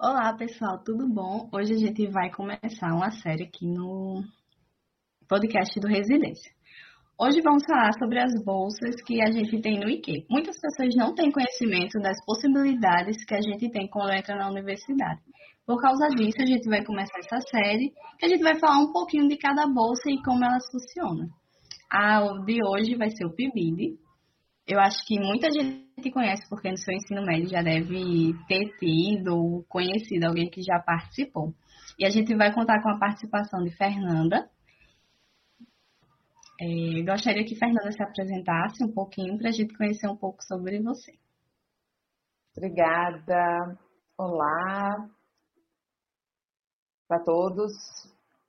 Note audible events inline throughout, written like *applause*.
Olá, pessoal, tudo bom? Hoje a gente vai começar uma série aqui no podcast do Residência. Hoje vamos falar sobre as bolsas que a gente tem no IQ. Muitas pessoas não têm conhecimento das possibilidades que a gente tem quando entra na universidade. Por causa disso, a gente vai começar essa série, que a gente vai falar um pouquinho de cada bolsa e como elas funcionam. A de hoje vai ser o PIBID, eu acho que muita gente conhece, porque no seu ensino médio já deve ter tido ou conhecido alguém que já participou. E a gente vai contar com a participação de Fernanda. É, gostaria que Fernanda se apresentasse um pouquinho para a gente conhecer um pouco sobre você. Obrigada. Olá para todos.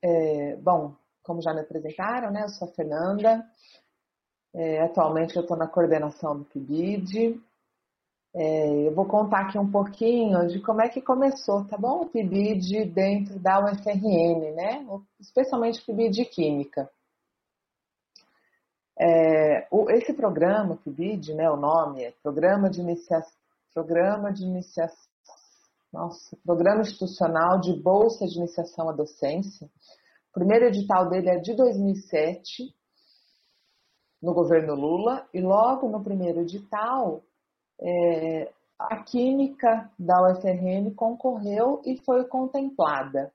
É, bom, como já me apresentaram, né? Eu sou a Fernanda, é, atualmente eu estou na coordenação do PIBID. É, eu vou contar aqui um pouquinho de como é que começou, tá bom? O PIBID dentro da UFRN, né? Especialmente o PIBID Química. É, o, esse programa, PIBID, né, o nome é Programa de Iniciação, Programa de Iniciação, nossa, Programa Institucional de Bolsa de Iniciação à Docência. O primeiro edital dele é de 2007 no governo Lula e logo no primeiro edital é, a química da UFRN concorreu e foi contemplada.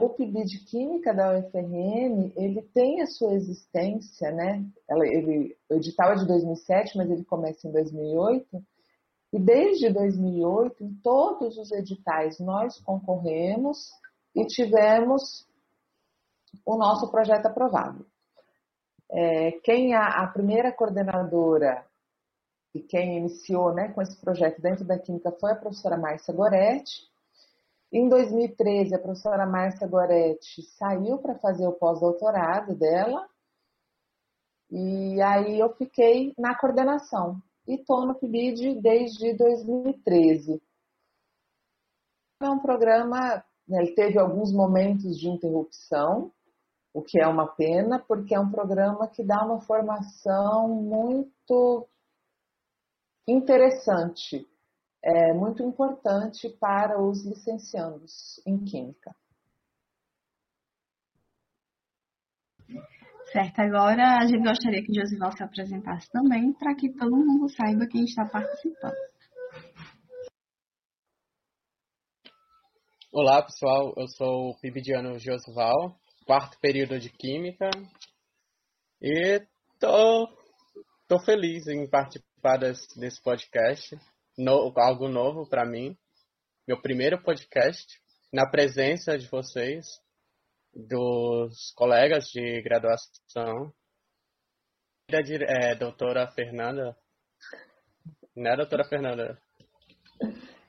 O PIB de Química da UFRN, ele tem a sua existência, né? Ela, ele, o edital é de 2007, mas ele começa em 2008. E desde 2008, em todos os editais, nós concorremos e tivemos o nosso projeto aprovado. É, quem a, a, primeira coordenadora e quem iniciou né, com esse projeto dentro da Química foi a professora Márcia Goretti. Em 2013, a professora Márcia Goretti saiu para fazer o pós-doutorado dela. E aí eu fiquei na coordenação. E estou no PIBID desde 2013. É um programa, né, ele teve alguns momentos de interrupção, o que é uma pena, porque é um programa que dá uma formação muito interessante, é muito importante para os licenciandos em Química. Certo, agora a gente gostaria que Josival se apresentasse também, para que todo mundo saiba quem está participando. Olá, pessoal. Eu sou o Pibidiano Josival, quarto período de Química. E tô, tô feliz em participar desse, desse podcast. No, algo novo para mim. Meu primeiro podcast, na presença de vocês, dos colegas de graduação. Da é, doutora Fernanda. Né, doutora Fernanda?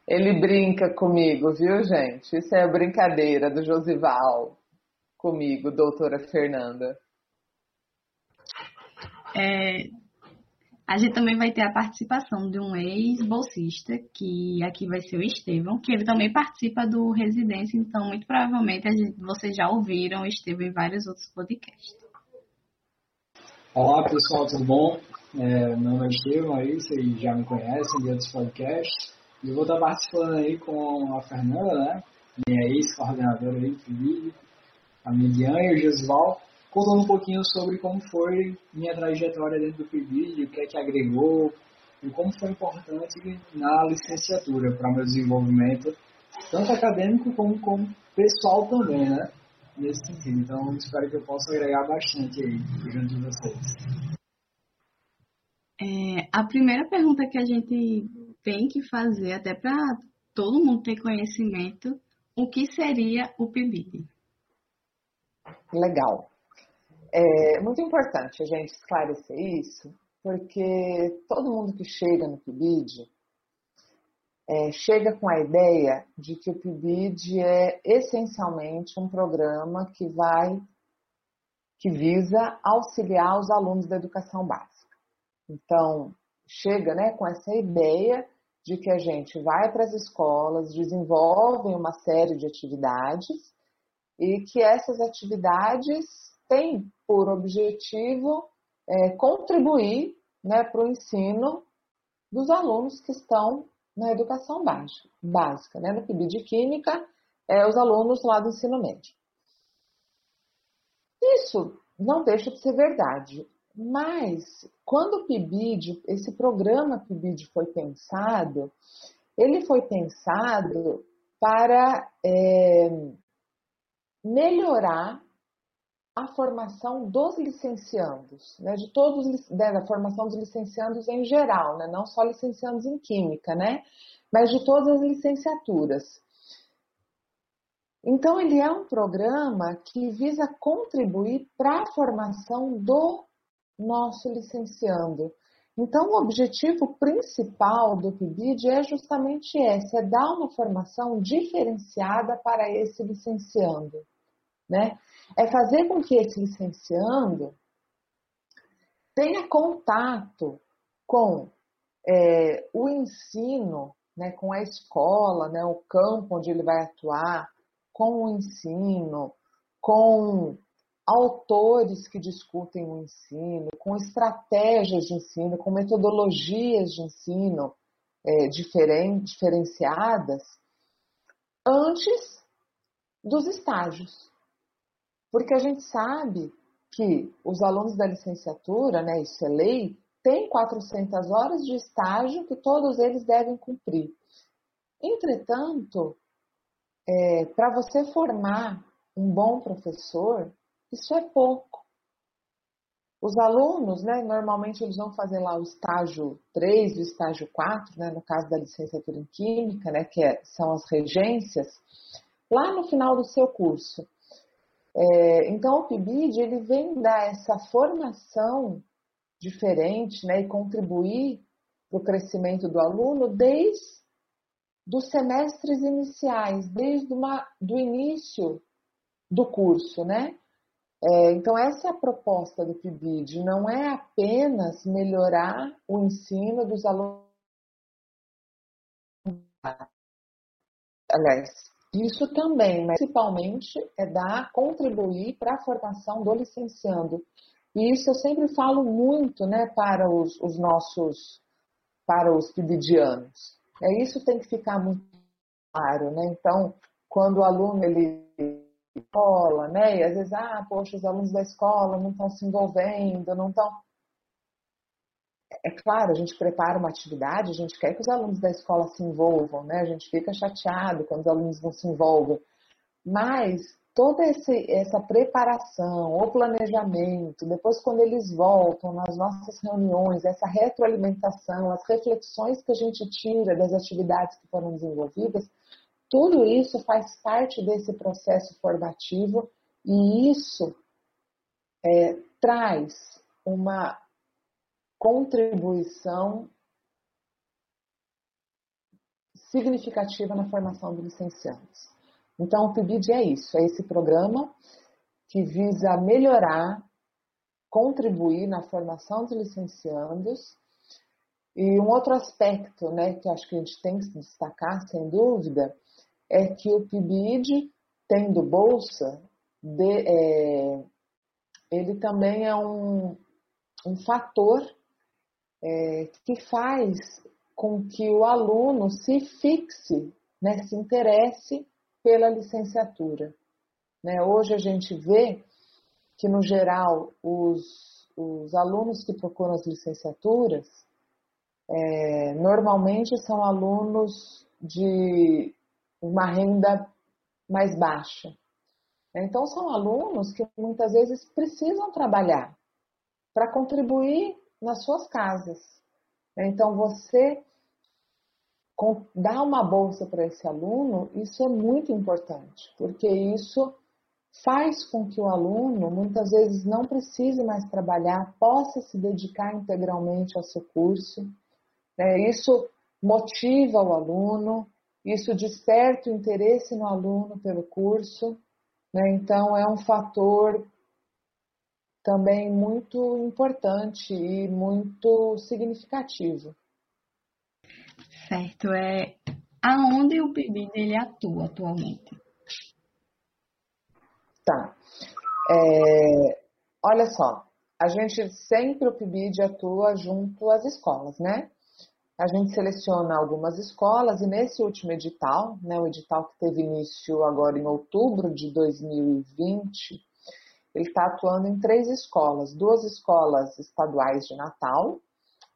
Ele brinca comigo, viu, gente? Isso é brincadeira do Josival comigo, doutora Fernanda? É, a gente também vai ter a participação de um ex-bolsista, que aqui vai ser o Estevão, que ele também participa do Residência, então muito provavelmente gente, vocês já ouviram o Estevão em vários outros podcasts. Olá pessoal, tudo bom? É, meu nome é Estevão, aí vocês já me conhecem de outros podcasts. Eu vou estar participando aí com a Fernanda, né? Minha ex-coordenadora aí do vídeo a Milian e o Jesval, contando um pouquinho sobre como foi minha trajetória dentro do PIBID, o que é que agregou e como foi importante na licenciatura para meu desenvolvimento, tanto acadêmico como, como pessoal também, né? Nesse sentido. Então, espero que eu possa agregar bastante aí junto de vocês. É, a primeira pergunta que a gente tem que fazer, até para todo mundo ter conhecimento, o que seria o PIBID? Legal. É muito importante a gente esclarecer isso, porque todo mundo que chega no PIBID é, chega com a ideia de que o PIBID é essencialmente um programa que vai, que visa auxiliar os alunos da educação básica. Então, chega né, com essa ideia de que a gente vai para as escolas, desenvolve uma série de atividades e que essas atividades têm por objetivo é, contribuir né, para o ensino dos alunos que estão na educação básica, né? No PIB de Química, é, os alunos lá do ensino médio. Isso não deixa de ser verdade, mas quando o PIBID, esse programa PIBID foi pensado, ele foi pensado para é, melhorar a formação dos licenciandos, né, de todos, né, da formação dos licenciandos em geral, né, não só licenciandos em química, né, mas de todas as licenciaturas. Então, ele é um programa que visa contribuir para a formação do nosso licenciando. Então, o objetivo principal do PIBID é justamente esse, é dar uma formação diferenciada para esse licenciando, né? É fazer com que esse licenciando tenha contato com é, o ensino, né, com a escola, né, o campo onde ele vai atuar, com o ensino, com autores que discutem o ensino, com estratégias de ensino, com metodologias de ensino é, diferen, diferenciadas, antes dos estágios. Porque a gente sabe que os alunos da licenciatura, né, isso é lei, têm 400 horas de estágio que todos eles devem cumprir. Entretanto, é, para você formar um bom professor, isso é pouco. Os alunos, né, normalmente eles vão fazer lá o estágio 3 e o estágio 4, né, no caso da licenciatura em Química, né, que é, são as regências, lá no final do seu curso. É, então, o PIBID ele vem dar essa formação diferente né, e contribuir para o crescimento do aluno desde dos semestres iniciais, desde uma, do início do curso, né? É, então, essa é a proposta do PIBID, não é apenas melhorar o ensino dos alunos. Aliás, isso também, mas principalmente é dar, contribuir para a formação do licenciando. E isso eu sempre falo muito né, para os, os nossos, para os pibidianos. É, isso tem que ficar muito claro, né? Então, quando o aluno ele escola, né? E às vezes, ah, poxa, os alunos da escola não estão se envolvendo, não estão. É claro, a gente prepara uma atividade, a gente quer que os alunos da escola se envolvam, né? A gente fica chateado quando os alunos não se envolvem. Mas toda esse, essa preparação, o planejamento, depois quando eles voltam nas nossas reuniões, essa retroalimentação, as reflexões que a gente tira das atividades que foram desenvolvidas, tudo isso faz parte desse processo formativo e isso é, traz uma contribuição significativa na formação dos licenciados. Então, o PIBID é isso, é esse programa que visa melhorar, contribuir na formação dos licenciados. E um outro aspecto, né, que acho que a gente tem que destacar, sem dúvida, é que o PIBID, tendo bolsa, de, é, ele também é um, um fator é, que faz com que o aluno se fixe, né, se interesse pela licenciatura. Né? Hoje a gente vê que, no geral, os, os alunos que procuram as licenciaturas é, normalmente são alunos de uma renda mais baixa. Então, são alunos que muitas vezes precisam trabalhar para contribuir nas suas casas. Então, você dar uma bolsa para esse aluno, isso é muito importante, porque isso faz com que o aluno muitas vezes não precise mais trabalhar, possa se dedicar integralmente ao seu curso. Isso motiva o aluno, isso desperta o interesse no aluno pelo curso, né? então é um fator também muito importante e muito significativo. Certo, é aonde o PIBID ele atua atualmente? Tá. É, olha só, a gente sempre o PIBID atua junto às escolas, né? a gente seleciona algumas escolas e nesse último edital, né, o edital que teve início agora em outubro de 2020, ele está atuando em três escolas, duas escolas estaduais de Natal,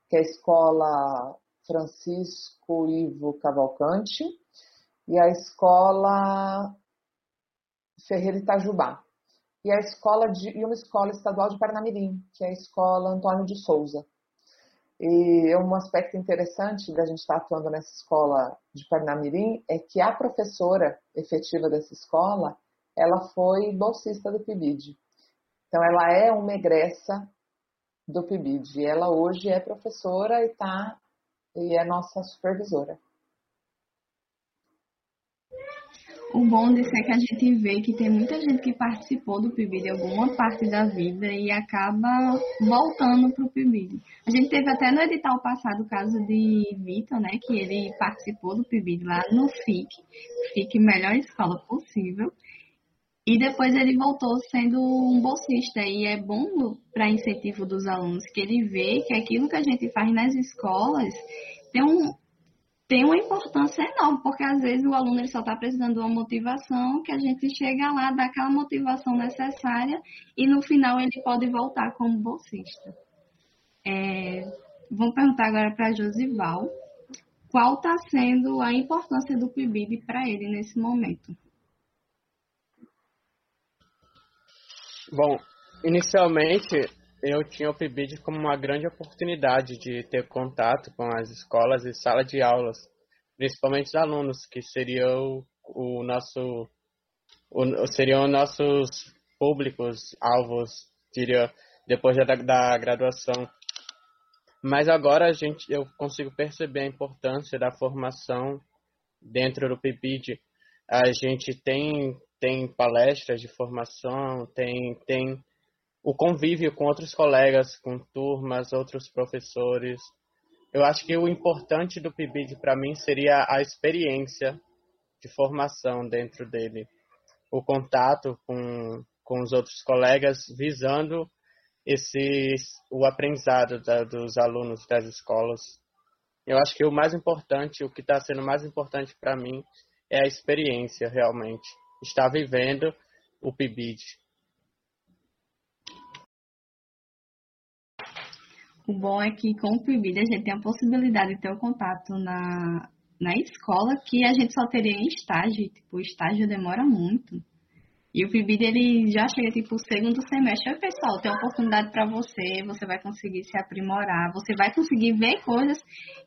que é a escola Francisco Ivo Cavalcante e a escola Ferreira Itajubá. E a escola de, e uma escola estadual de Parnamirim, que é a escola Antônio de Souza. E um aspecto interessante da gente estar atuando nessa escola de Parnamirim é que a professora efetiva dessa escola, ela foi bolsista do PIBID. Então, ela é uma egressa do PIBID. Ela hoje é professora e, tá, e é nossa supervisora. O bom disso é que a gente vê que tem muita gente que participou do PIBID alguma parte da vida e acaba voltando para o PIBID. A gente teve até no edital passado o caso de Vitor, né, que ele participou do PIBID lá no FIC, FIC Melhor Escola Possível, e depois ele voltou sendo um bolsista. E é bom para incentivo dos alunos que ele vê que aquilo que a gente faz nas escolas tem um, tem uma importância enorme, porque às vezes o aluno ele só está precisando de uma motivação, que a gente chega lá, dá aquela motivação necessária e no final ele pode voltar como bolsista. É, vamos perguntar agora para Josival, qual está sendo a importância do PIBID para ele nesse momento? Bom, inicialmente eu tinha o PIBID como uma grande oportunidade de ter contato com as escolas e sala de aulas, principalmente os alunos, que seriam o nosso o, seriam nossos públicos alvos, diria, depois da, da graduação. Mas agora a gente eu consigo perceber a importância da formação dentro do PIBID. A gente tem tem palestras de formação, tem tem o convívio com outros colegas, com turmas, outros professores. Eu acho que o importante do PIBID para mim seria a experiência de formação dentro dele, o contato com, com os outros colegas, visando esse, o aprendizado da, dos alunos das escolas. Eu acho que o mais importante, o que está sendo mais importante para mim, é a experiência realmente, estar vivendo o PIBID. O bom é que com o PIBID a gente tem a possibilidade de ter o um contato na, na escola que a gente só teria em estágio. Tipo, o estágio demora muito. E o PIBID ele já chega tipo segundo semestre. Oi, pessoal, tem oportunidade para você, você vai conseguir se aprimorar, você vai conseguir ver coisas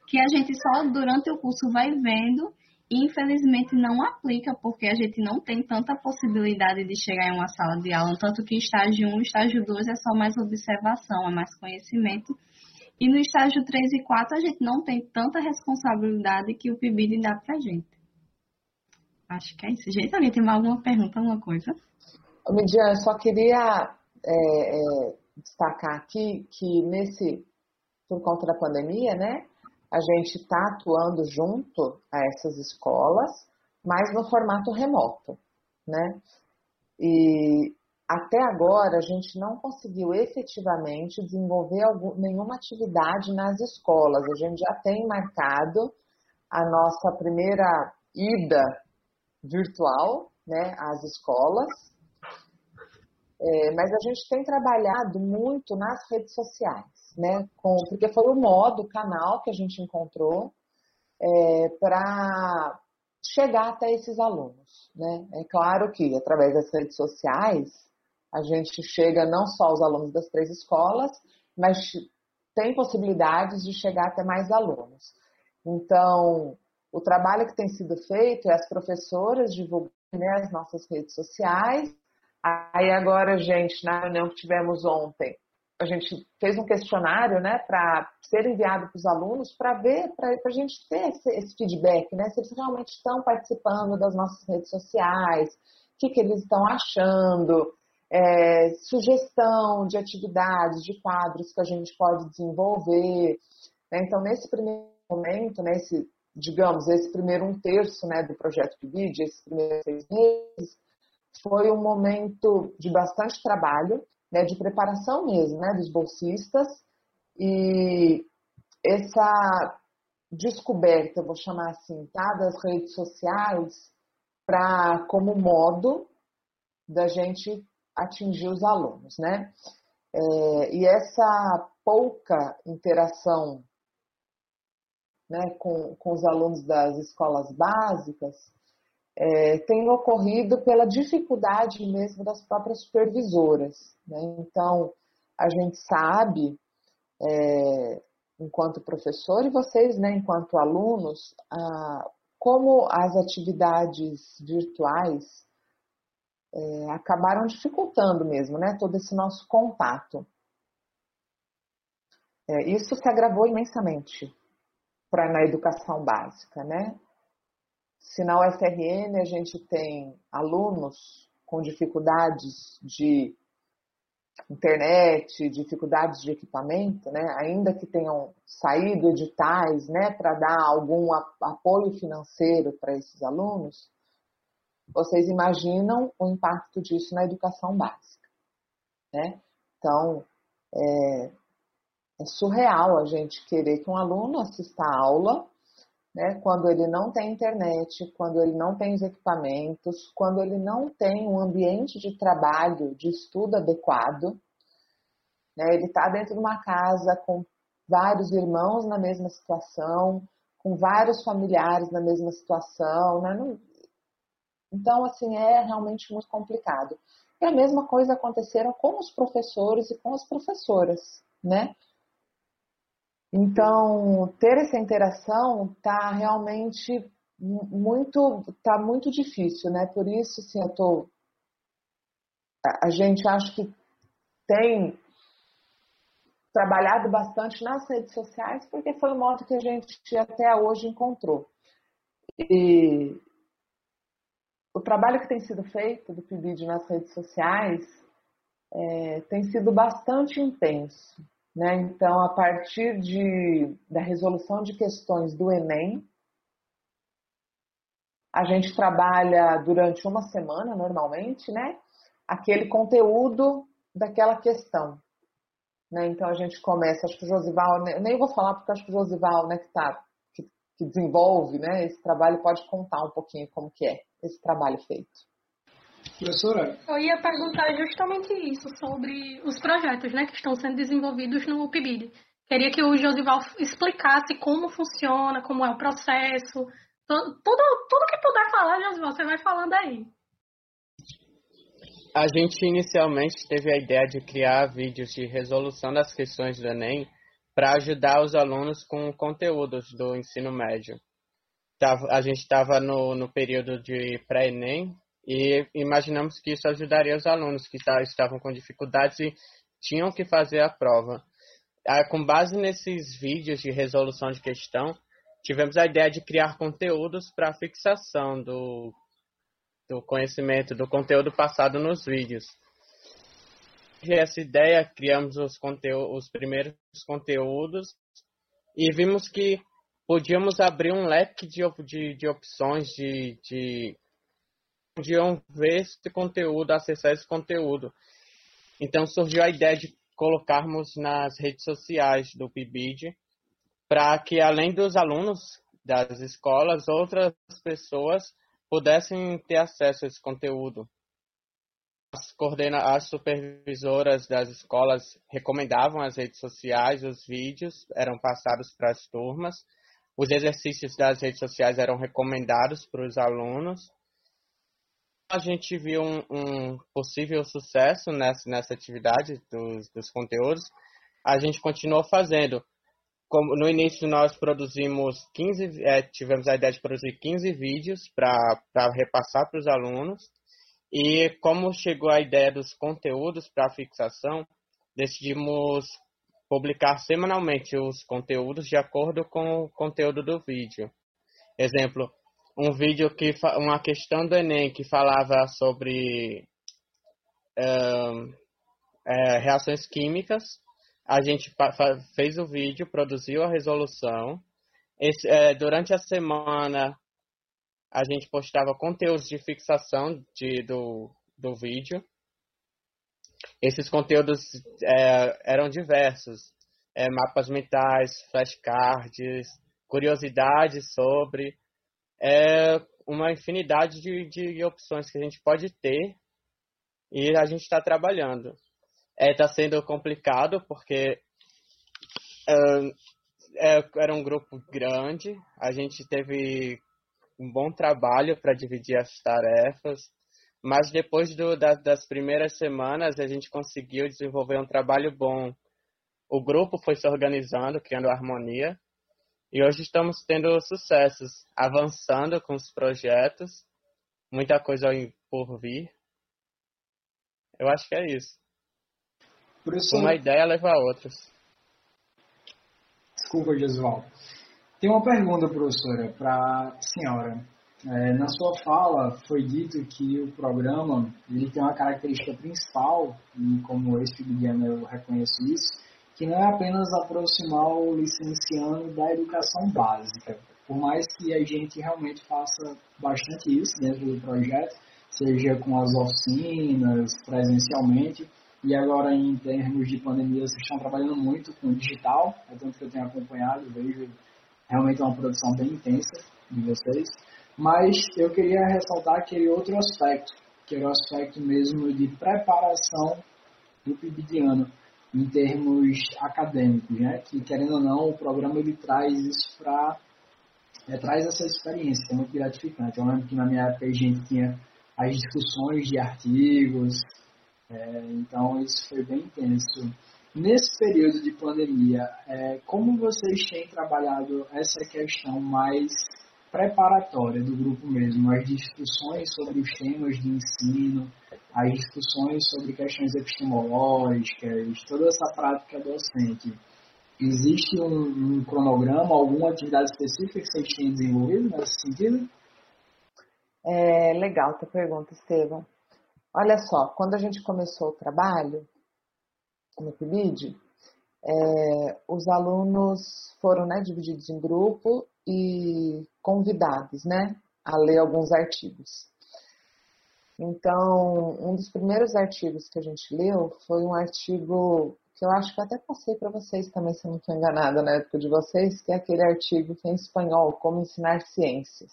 que a gente só durante o curso vai vendo infelizmente não aplica, porque a gente não tem tanta possibilidade de chegar em uma sala de aula, tanto que estágio 1 estágio 2 é só mais observação, é mais conhecimento. E no estágio 3 e 4 a gente não tem tanta responsabilidade que o PIBID dá pra gente. Acho que é isso. Gente, alguém tem alguma pergunta, alguma coisa? Midian, só queria é, é, destacar aqui que nesse, por conta da pandemia, né, a gente está atuando junto a essas escolas, mas no formato remoto, né? E até agora a gente não conseguiu efetivamente desenvolver algum, nenhuma atividade nas escolas. A gente já tem marcado a nossa primeira ida virtual né, às escolas, é, mas a gente tem trabalhado muito nas redes sociais, né, com, porque foi o modo, o canal que a gente encontrou é, para chegar até esses alunos. Né? É claro que através das redes sociais a gente chega não só aos alunos das três escolas, mas tem possibilidades de chegar até mais alunos. Então, o trabalho que tem sido feito é as professoras divulgando né, as nossas redes sociais. Aí agora, gente, na reunião que tivemos ontem, a gente fez um questionário né, para ser enviado para os alunos para ver, para a gente ter esse, esse, feedback, né, se eles realmente estão participando das nossas redes sociais, o que, que eles estão achando, é, sugestão de atividades, de quadros que a gente pode desenvolver. Né? Então, nesse primeiro momento, nesse, digamos, esse primeiro um terço né, do projeto PIBID, esses primeiros seis meses, foi um momento de bastante trabalho, né, de preparação mesmo, né, dos bolsistas, e essa, descoberta, vou chamar assim, tá, das redes sociais para como modo da gente atingir os alunos, né? É, e essa pouca interação né, com, com os alunos das escolas básicas é, tem ocorrido pela dificuldade mesmo das próprias supervisoras. Né? Então, a gente sabe, é, enquanto professor e vocês, né, enquanto alunos, como as atividades virtuais é, acabaram dificultando mesmo né, todo esse nosso contato. É, isso se agravou imensamente para na educação básica, né? Se na UFRN a gente tem alunos com dificuldades de internet, dificuldades de equipamento, né? ainda que tenham saído editais né, para dar algum apoio financeiro para esses alunos, vocês imaginam o impacto disso na educação básica. Né? Então, é, é surreal a gente querer que um aluno assista a aula né, quando ele não tem internet, quando ele não tem os equipamentos, quando ele não tem um ambiente de trabalho, de estudo adequado. Né, ele está dentro de uma casa com vários irmãos na mesma situação, com vários familiares na mesma situação. Né. Então, assim, é realmente muito complicado. E a mesma coisa aconteceram com os professores e com as professoras, né? Então, ter essa interação está realmente muito, tá muito difícil, né? Por isso, assim, eu tô, a gente acha que tem trabalhado bastante nas redes sociais, porque foi o modo que a gente até hoje encontrou. E o trabalho que tem sido feito do PIBID nas redes sociais é, tem sido bastante intenso. Né? Então, a partir de, da resolução de questões do Enem, a gente trabalha durante uma semana, normalmente, né? aquele conteúdo daquela questão. Né? Então, a gente começa, acho que o Josival, nem vou falar porque acho que o Josival, né, que, tá, que, que desenvolve né, esse trabalho, pode contar um pouquinho como que é esse trabalho feito. Professora? Eu ia perguntar justamente isso, sobre os projetos né, que estão sendo desenvolvidos no PIBID. Queria que o Josival explicasse como funciona, como é o processo, tudo, tudo que puder falar, Josival, você vai falando aí. A gente inicialmente teve a ideia de criar vídeos de resolução das questões do Enem para ajudar os alunos com conteúdos do ensino médio. A gente estava no, no período de pré-ENEM, e imaginamos que isso ajudaria os alunos que estavam com dificuldades e tinham que fazer a prova. Com base nesses vídeos de resolução de questão, tivemos a ideia de criar conteúdos para fixação do, do conhecimento, do conteúdo passado nos vídeos. E essa ideia, criamos os, os primeiros conteúdos e vimos que podíamos abrir um leque de, de, de opções de, de podiam ver esse conteúdo, acessar esse conteúdo. Então surgiu a ideia de colocarmos nas redes sociais do PIBID para que além dos alunos das escolas, outras pessoas pudessem ter acesso a esse conteúdo. As, coordena as supervisoras das escolas recomendavam as redes sociais, os vídeos eram passados para as turmas, os exercícios das redes sociais eram recomendados para os alunos a gente viu um, um possível sucesso nessa, nessa atividade dos, dos conteúdos, a gente continuou fazendo. Como, no início nós produzimos 15, é, tivemos a ideia de produzir 15 vídeos para repassar para os alunos. E como chegou a ideia dos conteúdos para fixação, decidimos publicar semanalmente os conteúdos de acordo com o conteúdo do vídeo. Exemplo, um vídeo que uma questão do Enem que falava sobre é, reações químicas. A gente fez o vídeo, produziu a resolução. Esse, é, durante a semana a gente postava conteúdos de fixação de, do, do vídeo. Esses conteúdos é, eram diversos. É, mapas mentais, flashcards, curiosidade sobre. É uma infinidade de, de opções que a gente pode ter e a gente está trabalhando. Está é, tá sendo complicado porque é, era um grupo grande, a gente teve um bom trabalho para dividir as tarefas, mas depois do, da, das primeiras semanas a gente conseguiu desenvolver um trabalho bom. O grupo foi se organizando, criando harmonia, e hoje estamos tendo sucessos, avançando com os projetos, muita coisa por vir. Eu acho que é isso. Professor... Uma ideia leva a outras. Desculpa, Jesual. Tem uma pergunta, professora, para a senhora. É, na sua fala foi dito que o programa ele tem uma característica principal, e como ex-filiano eu reconheço isso, que não é apenas aproximar o licenciando da educação básica. Por mais que a gente realmente faça bastante isso dentro do projeto, seja com as oficinas, presencialmente, e agora em termos de pandemia vocês estão trabalhando muito com digital, é tanto que eu tenho acompanhado, vejo realmente uma produção bem intensa de vocês. Mas eu queria ressaltar aquele outro aspecto, que é o aspecto mesmo de preparação do pibidiano em termos acadêmicos, né? Que querendo ou não, o programa ele traz isso para é, traz essa experiência, que é muito gratificante. Eu lembro que na minha época a gente tinha as discussões de artigos, é, então isso foi bem intenso. Nesse período de pandemia, é, como vocês têm trabalhado essa questão mais preparatória do grupo mesmo, as discussões sobre os temas de ensino, as discussões sobre questões epistemológicas, toda essa prática docente. Existe um, um cronograma, alguma atividade específica que vocês têm desenvolvido nesse sentido? É legal a pergunta, Estevam. Olha só, quando a gente começou o trabalho no PIBID, é, os alunos foram né, divididos em grupo e convidados né, a ler alguns artigos. Então, um dos primeiros artigos que a gente leu foi um artigo que eu acho que eu até passei para vocês também, se eu não estou enganada na época de vocês, que é aquele artigo que é em espanhol, Como Ensinar Ciências.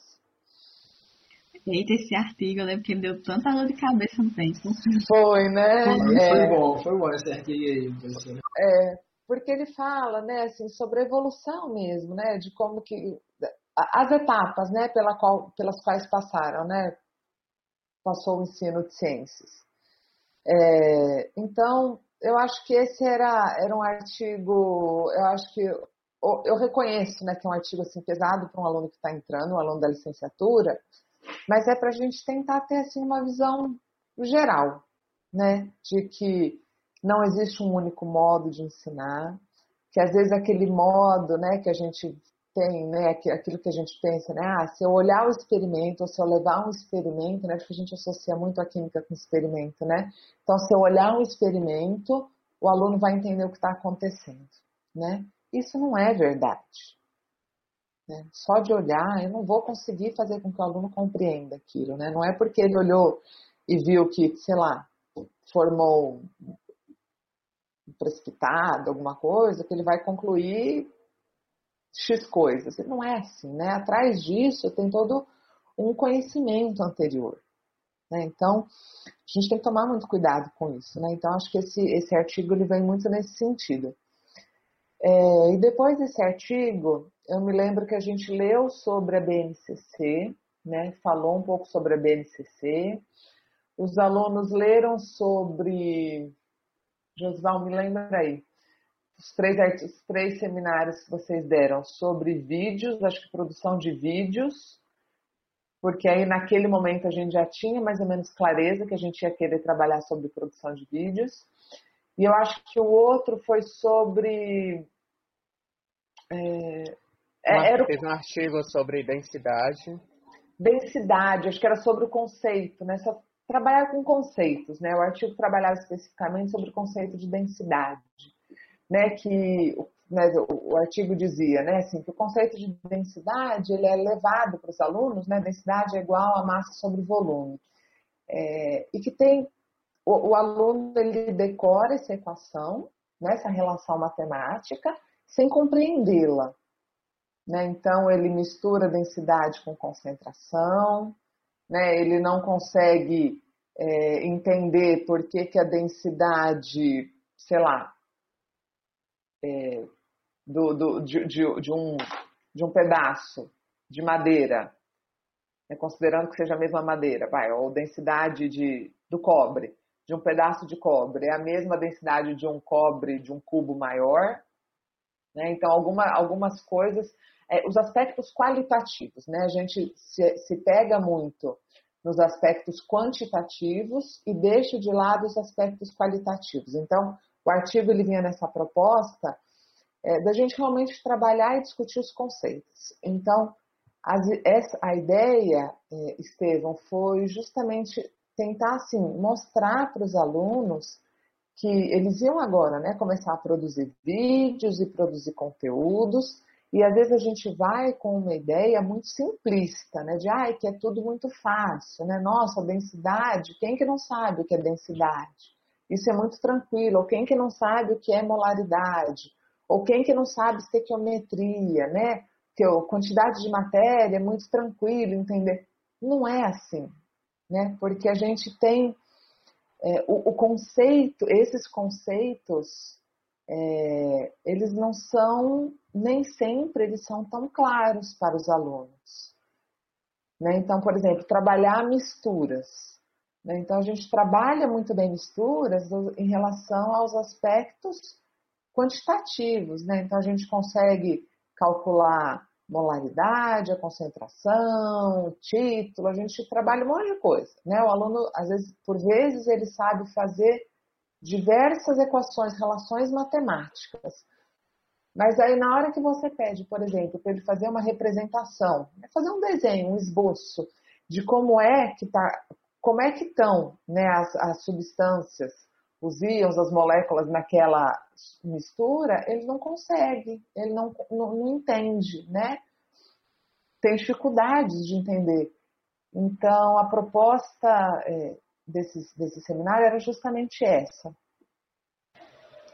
Eita, esse artigo, eu lembro que ele deu tanta dor de cabeça no tempo. Foi, né? Foi, é, bom, foi bom esse artigo aí. É, porque ele fala, né, assim, sobre a evolução mesmo, né, de como que as etapas, né, pela qual, pelas quais passaram, né, passou o ensino de ciências. É, então, eu acho que esse era, era um artigo, eu acho que eu reconheço, né, que é um artigo assim pesado para um aluno que está entrando, um aluno da licenciatura, mas é para a gente tentar ter assim uma visão geral, né, de que não existe um único modo de ensinar, que às vezes aquele modo, né, que a gente tem, né, aquilo que a gente pensa, né, ah, se eu olhar o experimento, ou se eu levar um experimento, né, acho que a gente associa muito a química com experimento, né, então se eu olhar um experimento, o aluno vai entender o que está acontecendo, né, isso não é verdade. Né? Só de olhar, eu não vou conseguir fazer com que o aluno compreenda aquilo, né, não é porque ele olhou e viu que, sei lá, formou precipitado, alguma coisa, que ele vai concluir X coisas. Não é assim, né? Atrás disso tem todo um conhecimento anterior. Né? Então, a gente tem que tomar muito cuidado com isso. Né? Então, acho que esse, esse artigo ele vem muito nesse sentido. É, e depois desse artigo, eu me lembro que a gente leu sobre a BNCC, né? falou um pouco sobre a BNCC. Os alunos leram sobre Josval, me lembra aí. Os três, os três seminários que vocês deram sobre vídeos, acho que produção de vídeos, porque aí naquele momento a gente já tinha mais ou menos clareza que a gente ia querer trabalhar sobre produção de vídeos. E eu acho que o outro foi sobre. É, é era... Fez um artigo sobre densidade. Densidade, acho que era sobre o conceito, né? Só trabalhar com conceitos, né? O artigo trabalhava especificamente sobre o conceito de densidade, né? Que né, o, artigo dizia, né? Assim, que o conceito de densidade ele é levado para os alunos, né? Densidade é igual a massa sobre volume, é, e que tem o, o, aluno ele decora essa equação, né? Essa relação matemática, sem compreendê-la. né? Então ele mistura densidade com concentração, né? Ele não consegue é, entender por que, que a densidade, sei lá, é, do, do, de, de, de, um, de um pedaço de madeira, né? considerando que seja a mesma madeira, vai, ou densidade de, do cobre, de um pedaço de cobre, é a mesma densidade de um cobre de um cubo maior. Né? Então, alguma, algumas coisas, é, os aspectos qualitativos, né? a gente se, se pega muito nos aspectos quantitativos e deixa de lado os aspectos qualitativos. Então, o artigo ele vinha nessa proposta é, da gente realmente trabalhar e discutir os conceitos. Então, as, essa, a ideia, é, Estevão, foi justamente tentar assim, mostrar para os alunos que eles iam agora né, começar a produzir vídeos e produzir conteúdos, e às vezes a gente vai com uma ideia muito simplista, né, de ai, que é tudo muito fácil, né? Nossa, densidade, quem que não sabe o que é densidade? Isso é muito tranquilo, ou quem que não sabe o que é molaridade, ou quem que não sabe estequiometria, né? Que a quantidade de matéria é muito tranquilo entender. Não é assim, né? Porque a gente tem é, o, o, conceito, esses conceitos, é, eles não são, nem sempre eles são tão claros para os alunos. Né? Então, por exemplo, trabalhar misturas. Né? Então, a gente trabalha muito bem misturas em relação aos aspectos quantitativos. Né? Então, a gente consegue calcular molaridade, a concentração, título, a gente trabalha um monte de coisa, né? O aluno, às vezes, por vezes, ele sabe fazer diversas equações, relações matemáticas. Mas aí na hora que você pede, por exemplo, para ele fazer uma representação, fazer um desenho, um esboço de como é que tá, como é que estão, né, as, as substâncias, os íons, as moléculas naquela mistura, ele não consegue, ele não, não, não entende, né? Tem dificuldades de entender. Então, a proposta é, desse, desse seminário era justamente essa.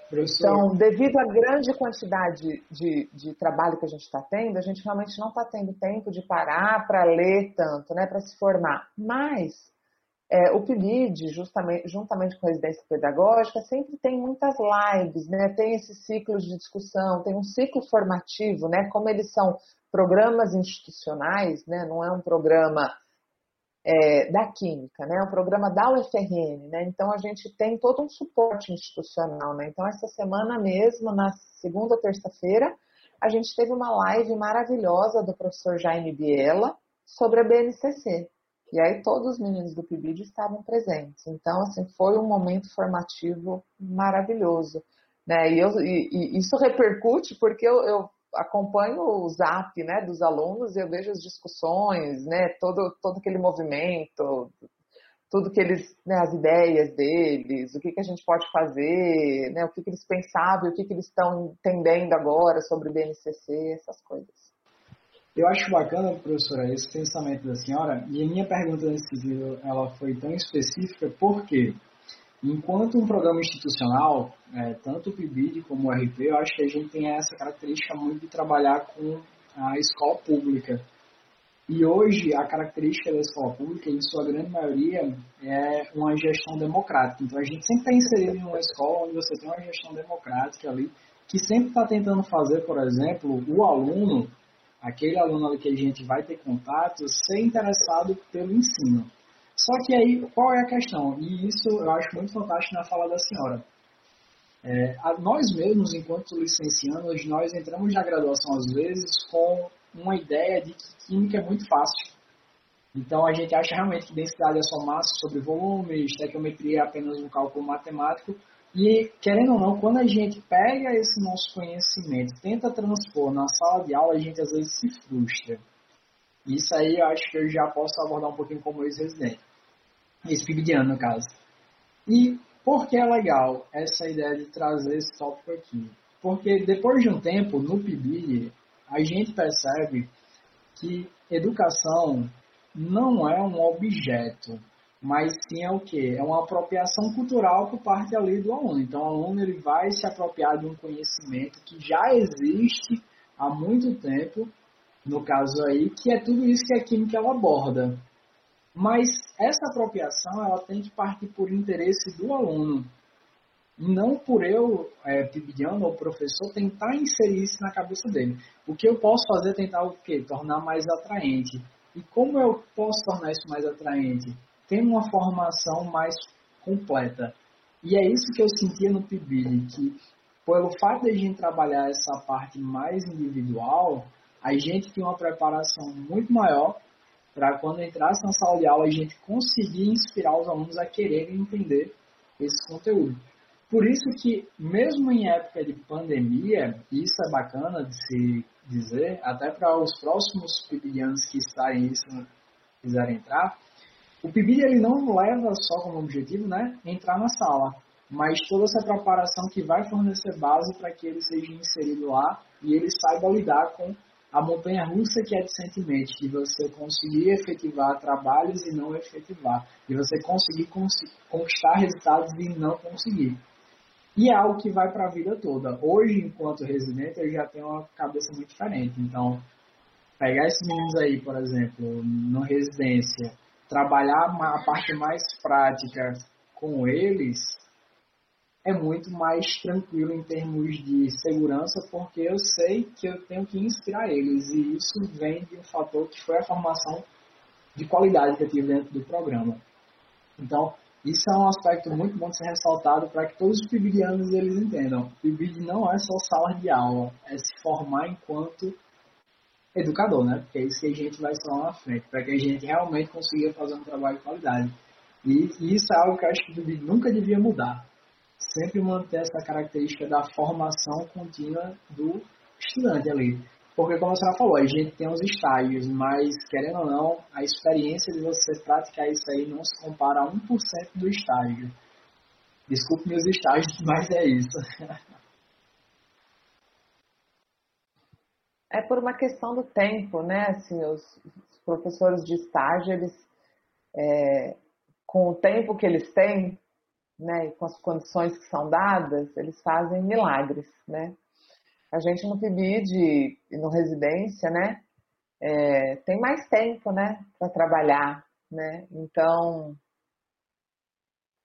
Professor. Então, devido à grande quantidade de, de trabalho que a gente está tendo, a gente realmente não está tendo tempo de parar para ler tanto, né, para se formar. Mas é, o PIBID, justamente, juntamente com a residência pedagógica, sempre tem muitas lives, né? tem esses ciclos de discussão, tem um ciclo formativo, né? como eles são programas institucionais, né? não é um programa é, da Química, né? é um programa da UFRN, né? então a gente tem todo um suporte institucional. Né? Então, essa semana mesmo, na segunda terça-feira, a gente teve uma live maravilhosa do professor Jaime Biela sobre a BNCC. E aí todos os meninos do PIBID estavam presentes. Então, assim, foi um momento formativo maravilhoso. Né? E, eu, e, e isso repercute porque eu, eu, acompanho o zap né, dos alunos e eu vejo as discussões, né, todo, todo aquele movimento, tudo que eles, né, as ideias deles, o que, que a gente pode fazer, né, o que, que eles pensavam, o que, que eles estão entendendo agora sobre o BNCC, essas coisas. Eu acho bacana, professora, esse pensamento da senhora, e a minha pergunta nesse vídeo ela foi tão específica porque, enquanto um programa institucional, é, tanto o PIBID como o RP, eu acho que a gente tem essa característica muito de trabalhar com a escola pública. E hoje, a característica da escola pública, em sua grande maioria, é uma gestão democrática. Então, a gente sempre está inserido em uma escola onde você tem uma gestão democrática ali, que sempre está tentando fazer, por exemplo, o aluno aquele aluno que a gente vai ter contato ser interessado pelo ensino. Só que aí, qual é a questão? E isso eu acho muito fantástico na fala da senhora. É, nós mesmos, enquanto licenciados, nós entramos na graduação às vezes com uma ideia de que química é muito fácil. Então a gente acha realmente que densidade é só massa sobre volume, estequiometria é apenas um cálculo matemático, e, querendo ou não, quando a gente pega esse nosso conhecimento, tenta transpor na sala de aula, a gente às vezes se frustra. Isso aí eu acho que eu já posso abordar um pouquinho como ex-residente. Ex-PIBidiano, no caso. E por que é legal essa ideia de trazer esse tópico aqui? Porque depois de um tempo, no PIBID, a gente percebe que educação não é um objeto, mas sim é o que? É uma apropriação cultural por parte ali do aluno. Então, o aluno ele vai se apropriar de um conhecimento que já existe há muito tempo no caso aí, que é tudo isso que a química ela aborda. Mas essa apropriação ela tem que partir por interesse do aluno, não por eu, é, pibidiano ou professor, tentar inserir isso na cabeça dele. O que eu posso fazer é tentar o quê? Tornar mais atraente. E como eu posso tornar isso mais atraente? Tendo uma formação mais completa. E é isso que eu sentia no PIBID, que pelo fato de a gente trabalhar essa parte mais individual, a gente tinha uma preparação muito maior para quando entrasse na sala de aula a gente conseguir inspirar os alunos a quererem entender esse conteúdo. Por isso que, mesmo em época de pandemia, isso é bacana de se dizer, até para os próximos pibilianos que estarem isso quiserem entrar, o PIBID ele não leva só como objetivo né, entrar na sala, mas toda essa preparação que vai fornecer base para que ele seja inserido lá e ele saiba lidar com a montanha russa que é de sentimentos, de você conseguir efetivar trabalhos e não efetivar, de você conseguir conquistar resultados e não conseguir. E é algo que vai para a vida toda. Hoje, enquanto residente, eu já tenho uma cabeça muito diferente. Então, pegar esses meninos aí, por exemplo, na residência, trabalhar a parte mais prática com eles, é muito mais tranquilo em termos de segurança, porque eu sei que eu tenho que inspirar eles. E isso vem de um fator que foi a formação de qualidade que eu tive dentro do programa. Então, isso é um aspecto muito bom de ser ressaltado para que todos os pibidianos eles entendam. Pibid não é só sala de aula, é se formar enquanto educador, né? Porque é isso que a gente vai lá na frente, para que a gente realmente consiga fazer um trabalho de qualidade. E, e isso é algo que eu acho que nunca devia mudar. Sempre manter essa característica da formação contínua do estudante ali. Porque, como a senhora falou, a gente tem os estágios, mas, querendo ou não, a experiência de você praticar isso aí não se compara a 1% do estágio. Desculpe meus estágios, *laughs* mas é isso. É por uma questão do tempo, né? Assim, os, professores de estágio, eles, é, com o tempo que eles têm, né, e com as condições que são dadas, eles fazem milagres, né? a gente no PIBID e no residência, né, é, tem mais tempo, né, para trabalhar, né, então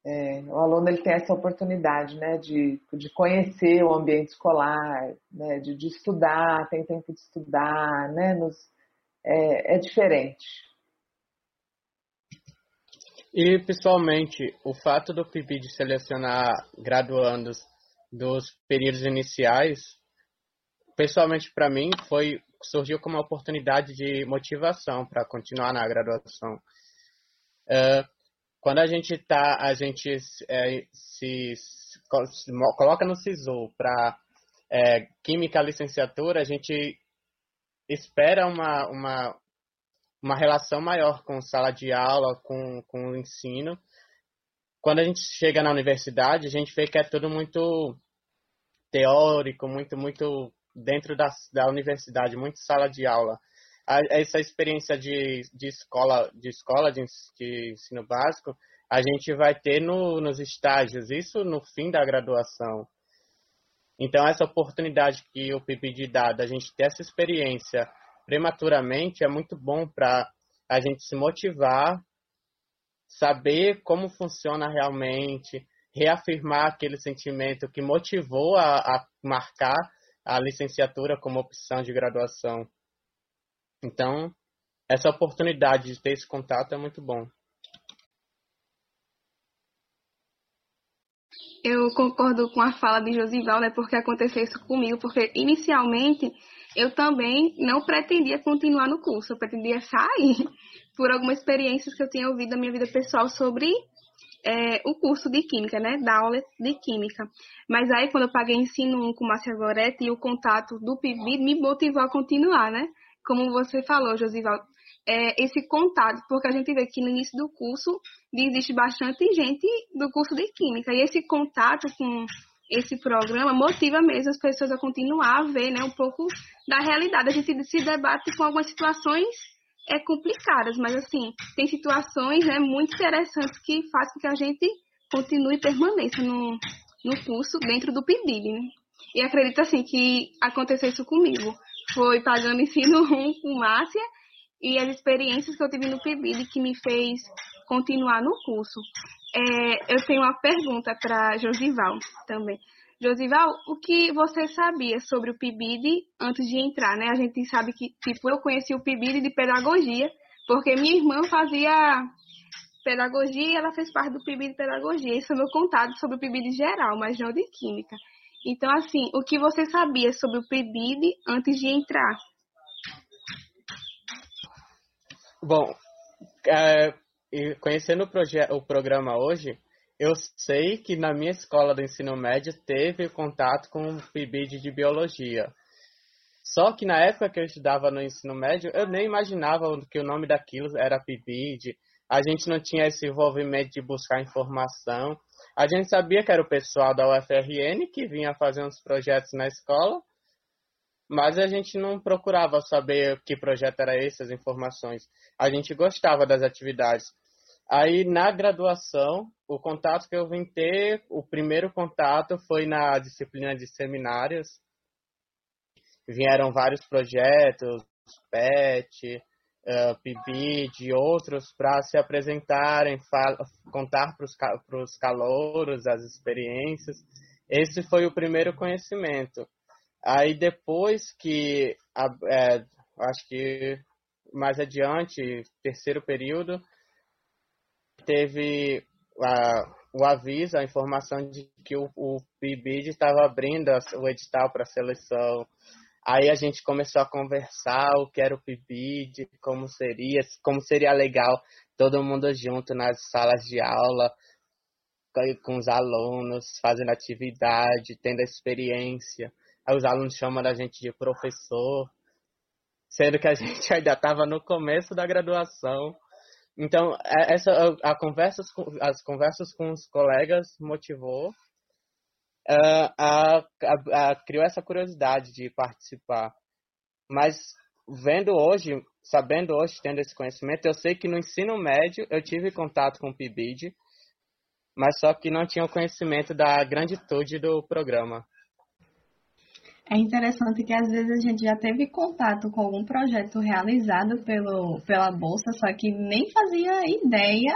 é, o aluno ele tem essa oportunidade, né, de, de conhecer o ambiente escolar, né, de, de estudar, tem tempo de estudar, né, nos, é, é diferente. E, pessoalmente, o fato do PIBID selecionar graduandos dos períodos iniciais pessoalmente para mim foi surgiu como uma oportunidade de motivação para continuar na graduação. Uh, quando a gente tá, a gente é, se, se, coloca no SISU para é, química licenciatura, a gente espera uma, uma, uma relação maior com sala de aula, com, com o ensino. Quando a gente chega na universidade, a gente vê que é tudo muito teórico, muito, muito dentro da, da universidade, muito sala de aula. Essa experiência de, de escola, de escola de, de ensino básico, a gente vai ter no, nos estágios, isso no fim da graduação. Então, essa oportunidade que o PIBID dá, da gente ter essa experiência prematuramente, é muito bom para a gente se motivar, saber como funciona realmente, reafirmar aquele sentimento que motivou a, a marcar a licenciatura como opção de graduação. Então, essa oportunidade de ter esse contato é muito bom. Eu concordo com a fala de Josival, né, porque aconteceu isso comigo, porque inicialmente eu também não pretendia continuar no curso, eu pretendia sair *laughs* por algumas experiências que eu tinha ouvido na minha vida pessoal sobre é, o curso de Química, né? Da aula de Química. Mas aí, quando eu paguei ensino 1 com Márcia Goretti e o contato do PIB me motivou a continuar, né? Como você falou, Josival, é, esse contato, porque a gente vê que no início do curso existe bastante gente do curso de Química, e esse contato com esse programa motiva mesmo as pessoas a continuar a ver né, um pouco da realidade. A gente se debate com algumas situações é complicadas, mas assim, tem situações né, muito interessantes que fazem com que a gente continue e permaneça no, no curso dentro do PIBIB, né? E acredito assim que aconteceu isso comigo. Foi pagando ensino *laughs* 1 com Márcia e as experiências que eu tive no PIBID que me fez continuar no curso. É, eu tenho uma pergunta para Josival também. Josival, o que você sabia sobre o PIBID antes de entrar, né? A gente sabe que, tipo, eu conheci o PIBID de pedagogia, porque minha irmã fazia pedagogia e ela fez parte do PIBID de pedagogia. Esse é o meu contato sobre o PIBID geral, mas não de química. Então, assim, o que você sabia sobre o PIBID antes de entrar? Bom, é, conhecendo o, o programa hoje, eu sei que na minha escola do ensino médio teve contato com o PIBID de biologia. Só que na época que eu estudava no ensino médio, eu nem imaginava que o nome daquilo era PIBID. A gente não tinha esse envolvimento de buscar informação. A gente sabia que era o pessoal da UFRN que vinha fazer uns projetos na escola, mas a gente não procurava saber que projeto era esse, as informações. A gente gostava das atividades. Aí na graduação, o contato que eu vim ter, o primeiro contato foi na disciplina de seminários. Vieram vários projetos, PET, uh, PIBID e outros para se apresentarem, contar para os calouros as experiências. Esse foi o primeiro conhecimento. Aí depois que, é, acho que mais adiante, terceiro período, teve a, o aviso, a informação de que o, o PIBID estava abrindo o edital para seleção. Aí a gente começou a conversar o que era o PIBID, como seria, como seria legal todo mundo junto nas salas de aula, com os alunos, fazendo atividade, tendo experiência. Aí os alunos chamam a gente de professor, sendo que a *laughs* gente ainda estava no começo da graduação. Então, é, essa, a, conversas as conversas com os colegas motivou, uh, a, a, a, criou essa curiosidade de participar. Mas, vendo hoje, sabendo hoje, tendo esse conhecimento, eu sei que no ensino médio eu tive contato com o PIBID, mas só que não tinha o conhecimento da granditude do programa. É interessante que às vezes a gente já teve contato com algum projeto realizado pelo, pela Bolsa, só que nem fazia ideia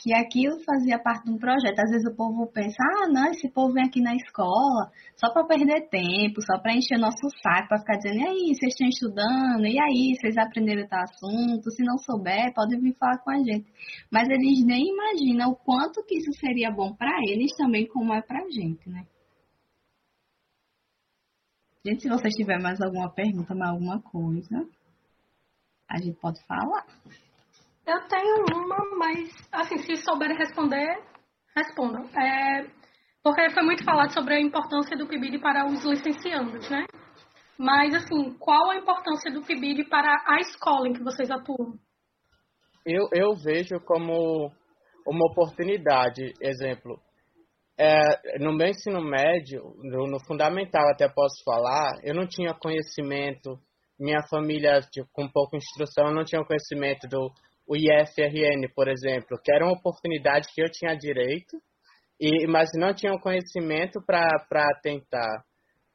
que aquilo fazia parte de um projeto. Às vezes o povo pensa, ah, não, esse povo vem aqui na escola só para perder tempo, só para encher nosso saco, para ficar dizendo, e aí, vocês estão estudando? E aí, vocês aprenderam tal assunto? Se não souber, podem vir falar com a gente. Mas eles nem imaginam o quanto que isso seria bom para eles também, como é para a gente, né? Gente, se vocês tiverem mais alguma pergunta, mais alguma coisa, a gente pode falar. Eu tenho uma, mas assim, se souberem responder, respondam. É, porque foi muito falado sobre a importância do PIBID para os licenciandos, né? Mas, assim, qual a importância do PIBID para a escola em que vocês atuam? Eu, eu vejo como uma oportunidade. Exemplo, é, no meu ensino médio, no, no, fundamental até posso falar, eu não tinha conhecimento, minha família tipo, com pouca instrução não tinha conhecimento do IFRN, por exemplo, que era uma oportunidade que eu tinha direito, e, mas não tinha conhecimento para tentar.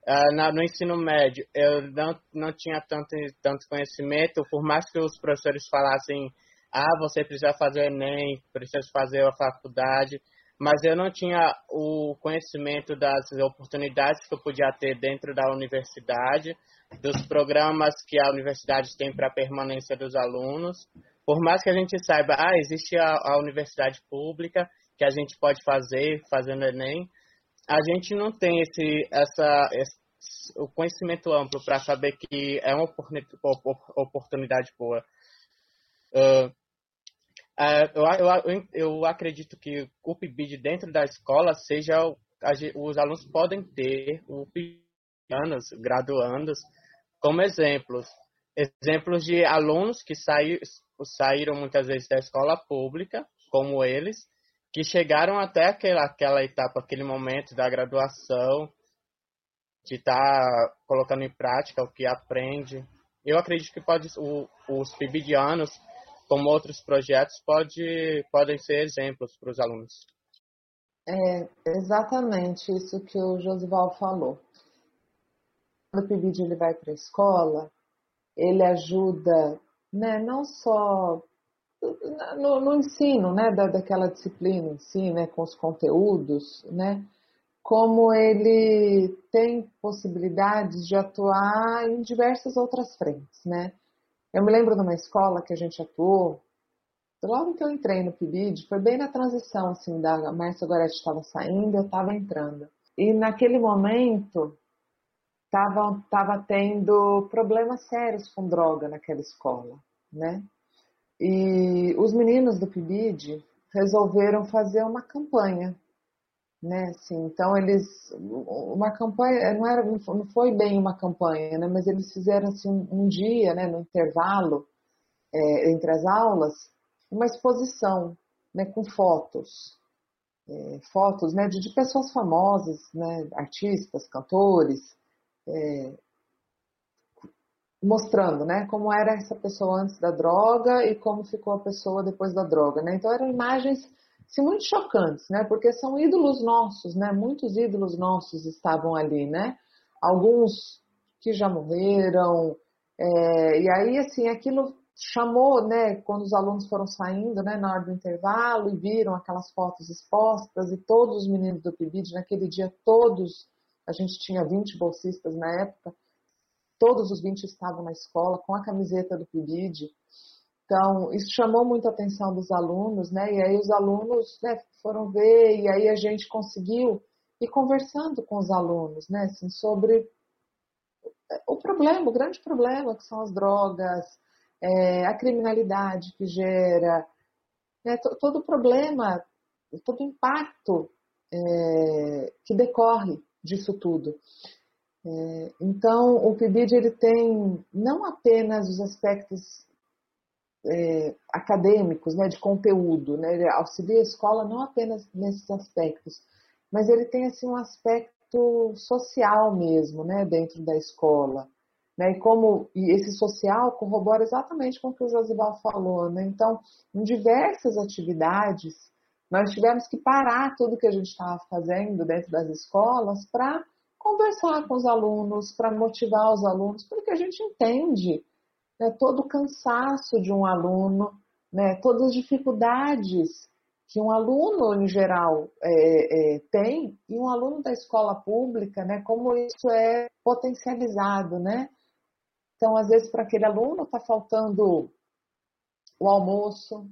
Uh, na, no ensino médio, eu não, não tinha tanto, tanto conhecimento, por mais que os professores falassem, ah, você precisa fazer o Enem, precisa fazer a faculdade, mas eu não tinha o conhecimento das oportunidades que eu podia ter dentro da universidade, dos programas que a universidade tem para a permanência dos alunos. Por mais que a gente saiba, ah, existe a, a universidade pública que a gente pode fazer, fazendo Enem, a gente não tem esse, essa, esse, o conhecimento amplo para saber que é uma oportunidade boa. Uh, Uh, eu, eu, eu, acredito que o PIBID dentro da escola seja os alunos podem ter o anos graduandos como exemplos exemplos de alunos que saí, saíram muitas vezes da escola pública como eles que chegaram até aquela, aquela etapa aquele momento da graduação de estar tá colocando em prática o que aprende eu acredito que pode o, os PIBIdianos como outros projetos, pode, podem ser exemplos para os alunos. É exatamente isso que o Josival falou. o PIBID ele vai para a escola, ele ajuda, né, não só no, no ensino, né, da, daquela disciplina em si, né, com os conteúdos, né, como ele tem possibilidades de atuar em diversas outras frentes, né. Eu me lembro de uma escola que a gente atuou, logo que eu entrei no PIBID, foi bem na transição, assim, da Márcia Goretti estava saindo, eu estava entrando. E naquele momento, estava tava tendo problemas sérios com droga naquela escola, né? E os meninos do PIBID resolveram fazer uma campanha, né? Assim, então eles, uma campanha, não era, não foi bem uma campanha, né? Mas eles fizeram assim um dia, né? No intervalo é, entre as aulas, uma exposição, né? Com fotos, é, fotos, né? De, de pessoas famosas, né? Artistas, cantores é, mostrando, né, como era essa pessoa antes da droga e como ficou a pessoa depois da droga, né? Então eram imagens assim, muito chocantes, né? Porque são ídolos nossos, né? Muitos ídolos nossos estavam ali, né? Alguns que já morreram, é, e aí assim aquilo chamou, né? Quando os alunos foram saindo, né? Na hora do intervalo e viram aquelas fotos expostas e todos os meninos do PIBID naquele dia todos a gente tinha 20 bolsistas na época, todos os 20 estavam na escola com a camiseta do PIBID. Então, isso chamou muito a atenção dos alunos, né? E aí os alunos né, foram ver, e aí a gente conseguiu ir conversando com os alunos, né? Assim, sobre o problema, o grande problema que são as drogas, é, a criminalidade que gera, né, todo o problema, todo o impacto é, que decorre disso tudo. É, então, o PIBID ele tem não apenas os aspectos é, acadêmicos, né, de conteúdo, né, ele auxilia a escola não apenas nesses aspectos, mas ele tem assim um aspecto social mesmo, né, dentro da escola, né, e como e esse social corrobora exatamente com o que o Josival falou, né, então em diversas atividades nós tivemos que parar tudo que a gente estava fazendo dentro das escolas para conversar com os alunos, para motivar os alunos, porque a gente entende né, todo o cansaço de um aluno, né, todas as dificuldades que um aluno, em geral, é, é, tem, e um aluno da escola pública, né, como isso é potencializado, né? Então, às vezes, para aquele aluno está faltando o almoço,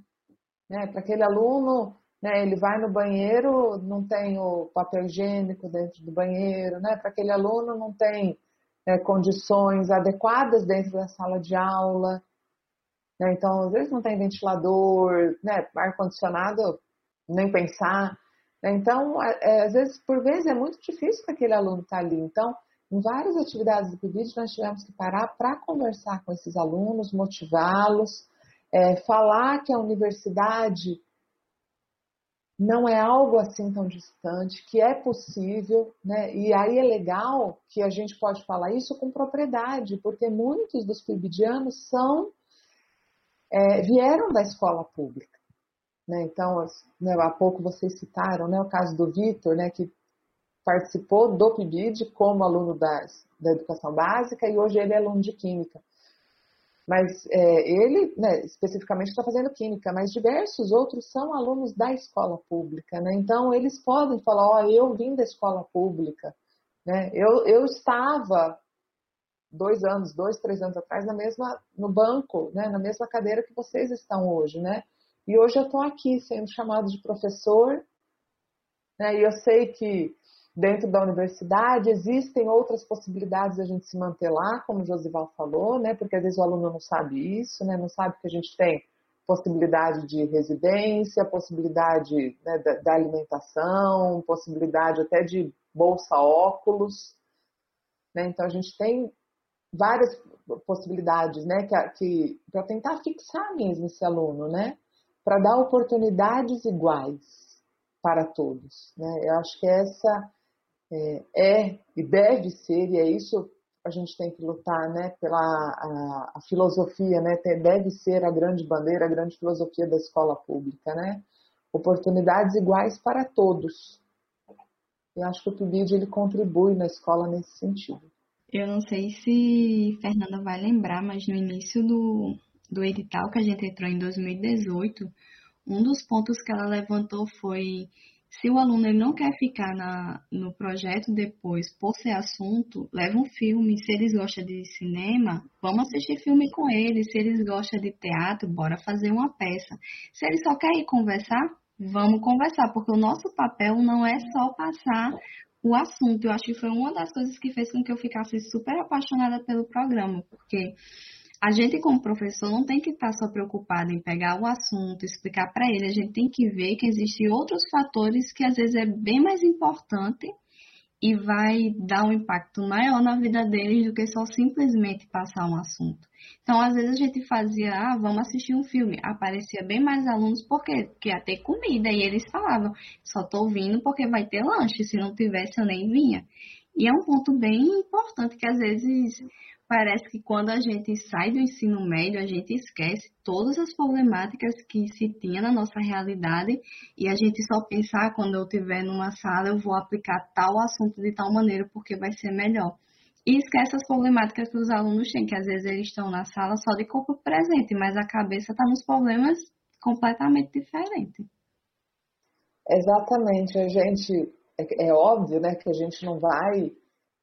né? Para aquele aluno né? Ele vai no banheiro, não tem o papel higiênico dentro do banheiro, né? Para aquele aluno não tem né, condições adequadas dentro da sala de aula. Né? Então, às vezes não tem ventilador, né? ar-condicionado, nem pensar. Né? Então, é, às vezes, por vezes, é muito difícil para aquele aluno estar tá ali. Então, em várias atividades do PIBID, nós tivemos que parar para conversar com esses alunos, motivá-los, é, falar que a universidade não é algo assim tão distante, que é possível, né? E aí é legal que a gente pode falar isso com propriedade, porque muitos dos pibidianos são é, vieram da escola pública, né? Então, né, há pouco vocês citaram, né, o caso do Vitor, né, que participou do PIBID como aluno das, da educação básica e hoje ele é aluno de química. Mas é, ele, né, especificamente, está fazendo química, mas diversos outros são alunos da escola pública, né? Então, eles podem falar, ó, oh, eu vim da escola pública, né? Eu, eu estava dois anos, dois, três anos atrás, na mesma, no banco, né, na mesma cadeira que vocês estão hoje, né? E hoje eu estou aqui sendo chamado de professor, né? E eu sei que dentro da universidade, existem outras possibilidades de a gente se manter lá, como o Josival falou, né? Porque às vezes o aluno não sabe isso, né? Não sabe que a gente tem possibilidade de residência, possibilidade né, da, da, alimentação, possibilidade até de bolsa óculos, né? Então a gente tem várias possibilidades, né? Que, que para tentar fixar mesmo esse aluno, né? Para dar oportunidades iguais para todos, né? Eu acho que essa é, é, e deve ser, e é isso a gente tem que lutar, né, pela a, a filosofia, né, deve ser a grande bandeira, a grande filosofia da escola pública, né, oportunidades iguais para todos. Eu acho que o PIBID ele contribui na escola nesse sentido. Eu não sei se Fernanda vai lembrar, mas no início do, do edital que a gente entrou em 2018, um dos pontos que ela levantou foi se o aluno ele não quer ficar na, no projeto depois por ser assunto, leva um filme. Se eles gostam de cinema, vamos assistir filme com eles. Se eles gostam de teatro, bora fazer uma peça. Se eles só querem conversar, vamos conversar, porque o nosso papel não é só passar o assunto. Eu acho que foi uma das coisas que fez com que eu ficasse super apaixonada pelo programa, porque a gente, como professor, não tem que estar só preocupado em pegar o assunto, explicar para ele. A gente tem que ver que existem outros fatores que às vezes é bem mais importante e vai dar um impacto maior na vida deles do que só simplesmente passar um assunto. Então, às vezes a gente fazia, ah, vamos assistir um filme. Aparecia bem mais alunos, por quê? Porque ia ter comida. E eles falavam, só estou vindo porque vai ter lanche. Se não tivesse, eu nem vinha. E é um ponto bem importante que às vezes parece que quando a gente sai do ensino médio, a gente esquece todas as problemáticas que se tinha na nossa realidade e a gente só pensar ah, quando eu estiver numa sala, eu vou aplicar tal assunto de tal maneira porque vai ser melhor. E esquece as problemáticas que os alunos têm, que às vezes eles estão na sala só de corpo presente, mas a cabeça está nos problemas completamente diferentes. Exatamente, a gente é, é, óbvio, né, que a gente não vai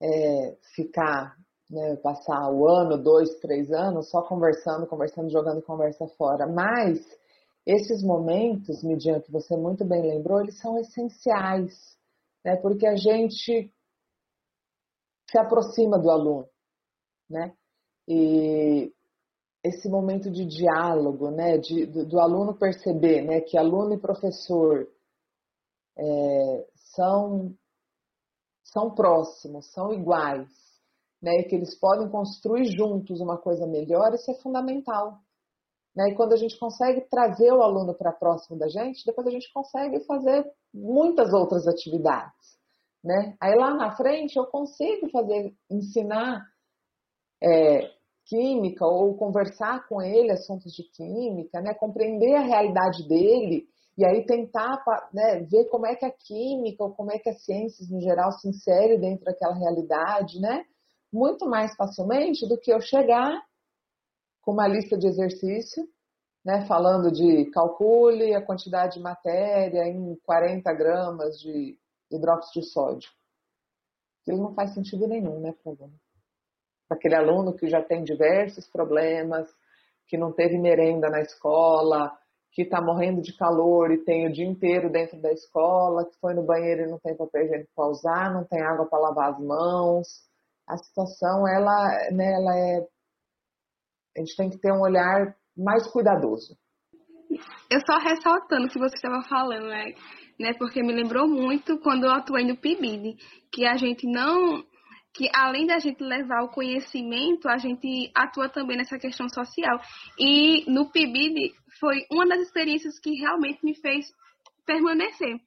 é, ficar né, passar o ano, dois, três anos só conversando, conversando, jogando conversa fora. Mas esses momentos, Midian, que você muito bem lembrou, eles são essenciais, né, porque a gente se aproxima do aluno, né? E esse momento de diálogo, né, de, do, do aluno perceber, né, que aluno e professor é, são são próximos, são iguais, né, e que eles podem construir juntos uma coisa melhor, isso é fundamental. Né? E quando a gente consegue trazer o aluno para próximo da gente, depois a gente consegue fazer muitas outras atividades. Né? Aí lá na frente eu consigo fazer, ensinar é, química ou conversar com ele assuntos de química, né? compreender a realidade dele e aí tentar né, ver como é que a química ou como é que as ciências no geral se insere dentro daquela realidade, né? Muito mais facilmente do que eu chegar com uma lista de exercício, né, falando de calcule a quantidade de matéria em 40 gramas de hidróxido de sódio. Aquilo não faz sentido nenhum, né, para. Para aquele aluno que já tem diversos problemas, que não teve merenda na escola, que está morrendo de calor e tem o dia inteiro dentro da escola, que foi no banheiro e não tem papel higiênico para usar, não tem água para lavar as mãos, a situação ela, né, ela é. A gente tem que ter um olhar mais cuidadoso. Eu só ressaltando o que você estava falando, né? né? Porque me lembrou muito quando eu atuei no PIBID, que a gente não que além da gente levar o conhecimento, a gente atua também nessa questão social. E no PIBID foi uma das experiências que realmente me fez permanecer.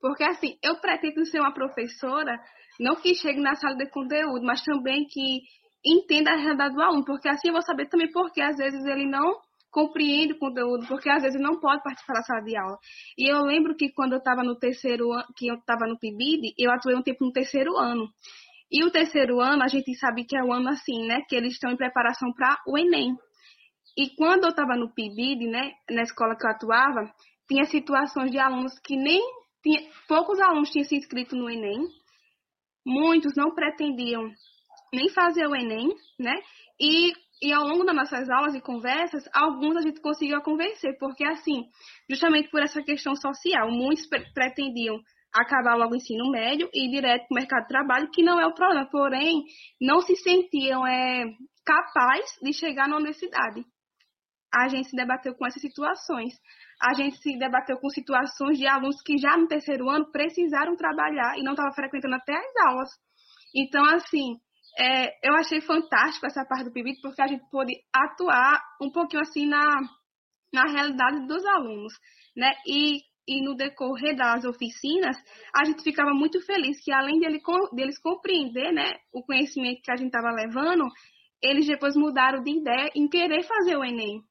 Porque assim, eu pretendo ser uma professora não que chegue na sala de conteúdo, mas também que entenda a realidade do aluno, porque assim eu vou saber também porque às vezes ele não compreende o conteúdo, porque às vezes não pode participar da sala de aula. E eu lembro que quando eu estava no terceiro ano, que eu estava no PIBID, eu atuei um tempo no terceiro ano. E o terceiro ano, a gente sabe que é o ano assim, né, que eles estão em preparação para o ENEM. E quando eu estava no PIBID, né, na escola que eu atuava, tinha situações de alunos que nem tinha, poucos alunos tinham se inscrito no ENEM, muitos não pretendiam nem fazer o Enem, né? E, e ao longo das nossas aulas e conversas, alguns a gente conseguiu convencer, porque assim, justamente por essa questão social, muitos pretendiam acabar logo o ensino médio e ir direto para o mercado de trabalho, que não é o problema, porém, não se sentiam é, capazes de chegar na universidade. A gente se debateu com essas situações a gente se debateu com situações de alunos que já no terceiro ano precisaram trabalhar e não estavam frequentando até as aulas. Então, assim, é, eu achei fantástico essa parte do PIBIT, porque a gente pôde atuar um pouquinho assim na, na realidade dos alunos, né? E, e no decorrer das oficinas, a gente ficava muito feliz que além dele, deles compreender, né, o conhecimento que a gente estava levando, eles depois mudaram de ideia em querer fazer o Enem,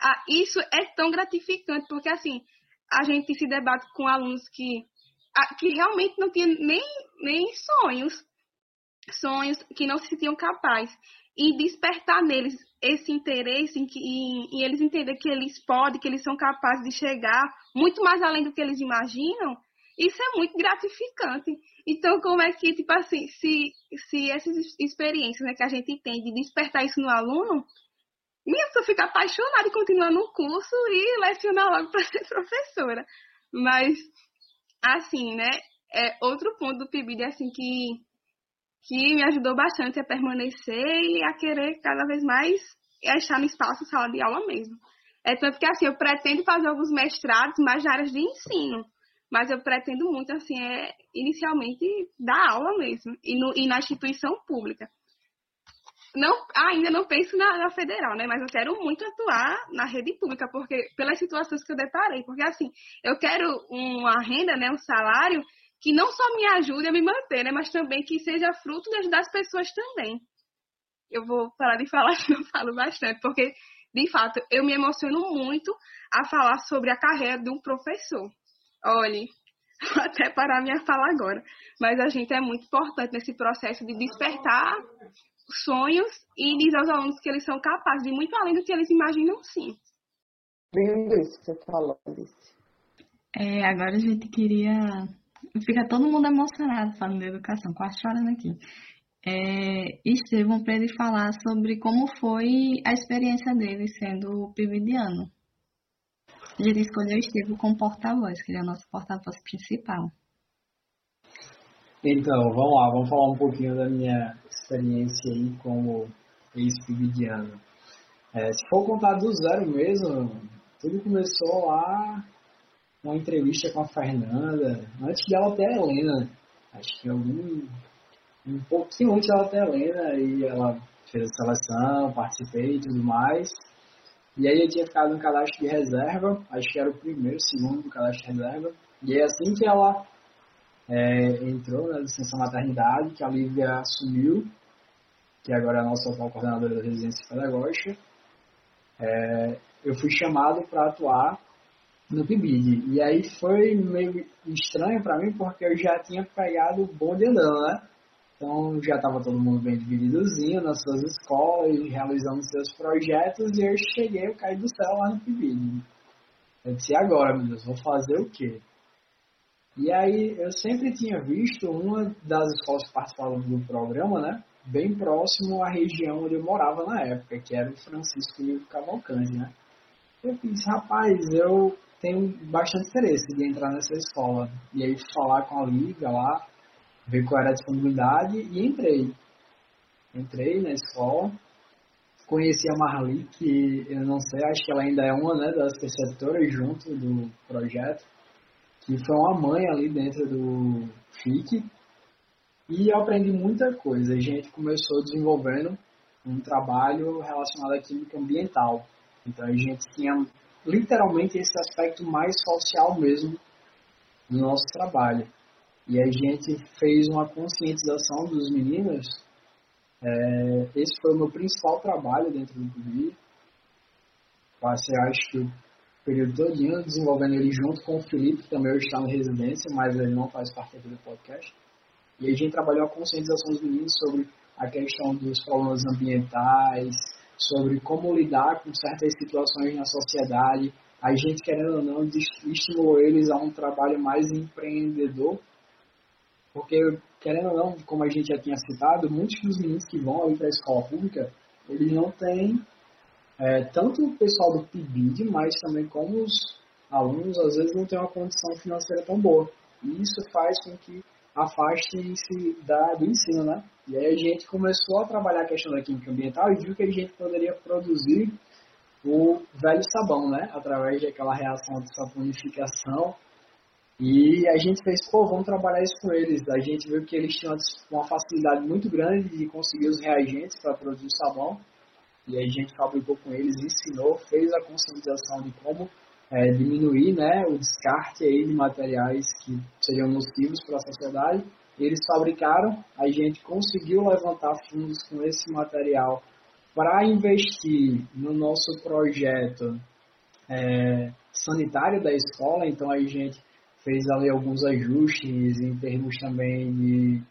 ah, isso é tão gratificante, porque assim, a gente se debate com alunos que, ah, que realmente não tinham nem, nem sonhos sonhos que não se sentiam capazes e despertar neles esse interesse em, em eles entenderem que eles podem, que eles são capazes de chegar muito mais além do que eles imaginam, isso é muito gratificante. Então, como é que, tipo assim, se, se essas experiências né, que a gente tem de despertar isso no aluno, minha pessoa fica apaixonada e continua no curso e lecionar logo para *laughs* ser professora. Mas, assim, né, é outro ponto do PIBID, assim, que que me ajudou bastante a permanecer e a querer cada vez mais estar no espaço sala de aula mesmo. É tanto que assim, eu pretendo fazer alguns mestrados mais na área de ensino, mas eu pretendo muito assim, é inicialmente dar aula mesmo e, no, e na instituição pública. Não, ainda não penso na, na, federal, né? Mas eu quero muito atuar na rede pública, porque pelas situações que eu deparei, porque assim, eu quero uma renda, né, um salário que não só me ajude a me manter, né, mas também que seja fruto de ajudar as pessoas também. Eu vou parar de falar *laughs* que eu falo bastante, porque, de fato, eu me emociono muito a falar sobre a carreira de um professor. Olhe, *laughs* até parar minha fala agora, mas a gente é muito importante nesse processo de despertar sonhos e dizer aos alunos que eles são capazes de muito além do que eles imaginam sim. Lindo isso que você falou, Alice. É, agora a gente queria Fica todo mundo emocionado falando de educação, quase chorando aqui. É, Estevão, para ele falar sobre como foi a experiência dele sendo pibidiano. Gente escolheu Estevão como porta-voz, que ele é o nosso porta-voz principal. Então, vamos lá, vamos falar um pouquinho da minha experiência aí como ex-pibidiano. É, se for contar do zero mesmo, tudo começou lá uma entrevista com a Fernanda, antes dela ter a Helena. Acho que algum. Um pouquinho antes dela ter a Helena, e ela fez a seleção, participei e tudo mais. E aí eu tinha ficado no cadastro de reserva, acho que era o primeiro, segundo do cadastro de reserva. E aí assim que ela é, entrou na licença maternidade, que a Lívia assumiu, que agora é a nossa atual coordenadora da residência pedagógica, é, eu fui chamado para atuar no PIBID. E aí foi meio estranho para mim porque eu já tinha pegado o bonde andando, né? Então já estava todo mundo bem divididozinho nas suas escolas, realizando seus projetos, e eu cheguei, eu caí do céu lá no PIBID. Eu disse, agora, meu Deus, vou fazer o quê? E aí eu sempre tinha visto uma das escolas que participavam do programa, né? Bem próximo à região onde eu morava na época, que era o Francisco Livro Cavalcante, né? Eu disse, rapaz, eu tenho bastante interesse de entrar nessa escola. E aí falar com a liga lá, ver qual era a disponibilidade e entrei. Entrei na escola, conheci a Marli, que eu não sei, acho que ela ainda é uma né, das preceptoras junto do projeto, que foi uma mãe ali dentro do FIC. E eu aprendi muita coisa. A gente começou desenvolvendo um trabalho relacionado à química ambiental. Então a gente tinha literalmente esse aspecto mais social mesmo do nosso trabalho. E a gente fez uma conscientização dos meninos. É, esse foi o meu principal trabalho dentro do PUBI. Passei, acho que período todo desenvolvendo ele junto com o Felipe, que também está na residência, mas ele não faz parte aqui do podcast. E a gente trabalhou a conscientização dos meninos sobre a questão dos problemas ambientais, sobre como lidar com certas situações na sociedade. A gente, querendo ou não, estimulou eles a um trabalho mais empreendedor, porque, querendo ou não, como a gente já tinha citado, muitos dos meninos que vão ali para a escola pública, eles não têm é, tanto o pessoal do PIBID, mas também como os alunos, às vezes, não têm uma condição financeira tão boa. E isso faz com que afastem-se do ensino, né? E aí a gente começou a trabalhar a questão da química ambiental e viu que a gente poderia produzir o velho sabão, né? Através daquela reação de saponificação. E a gente fez, pô, vamos trabalhar isso com eles. A gente viu que eles tinham uma facilidade muito grande de conseguir os reagentes para produzir o sabão. E a gente fabricou com eles, ensinou, fez a conscientização de como é, diminuir né, o descarte aí de materiais que seriam nocivos para a sociedade. Eles fabricaram, a gente conseguiu levantar fundos com esse material para investir no nosso projeto é, sanitário da escola, então a gente fez ali alguns ajustes em termos também de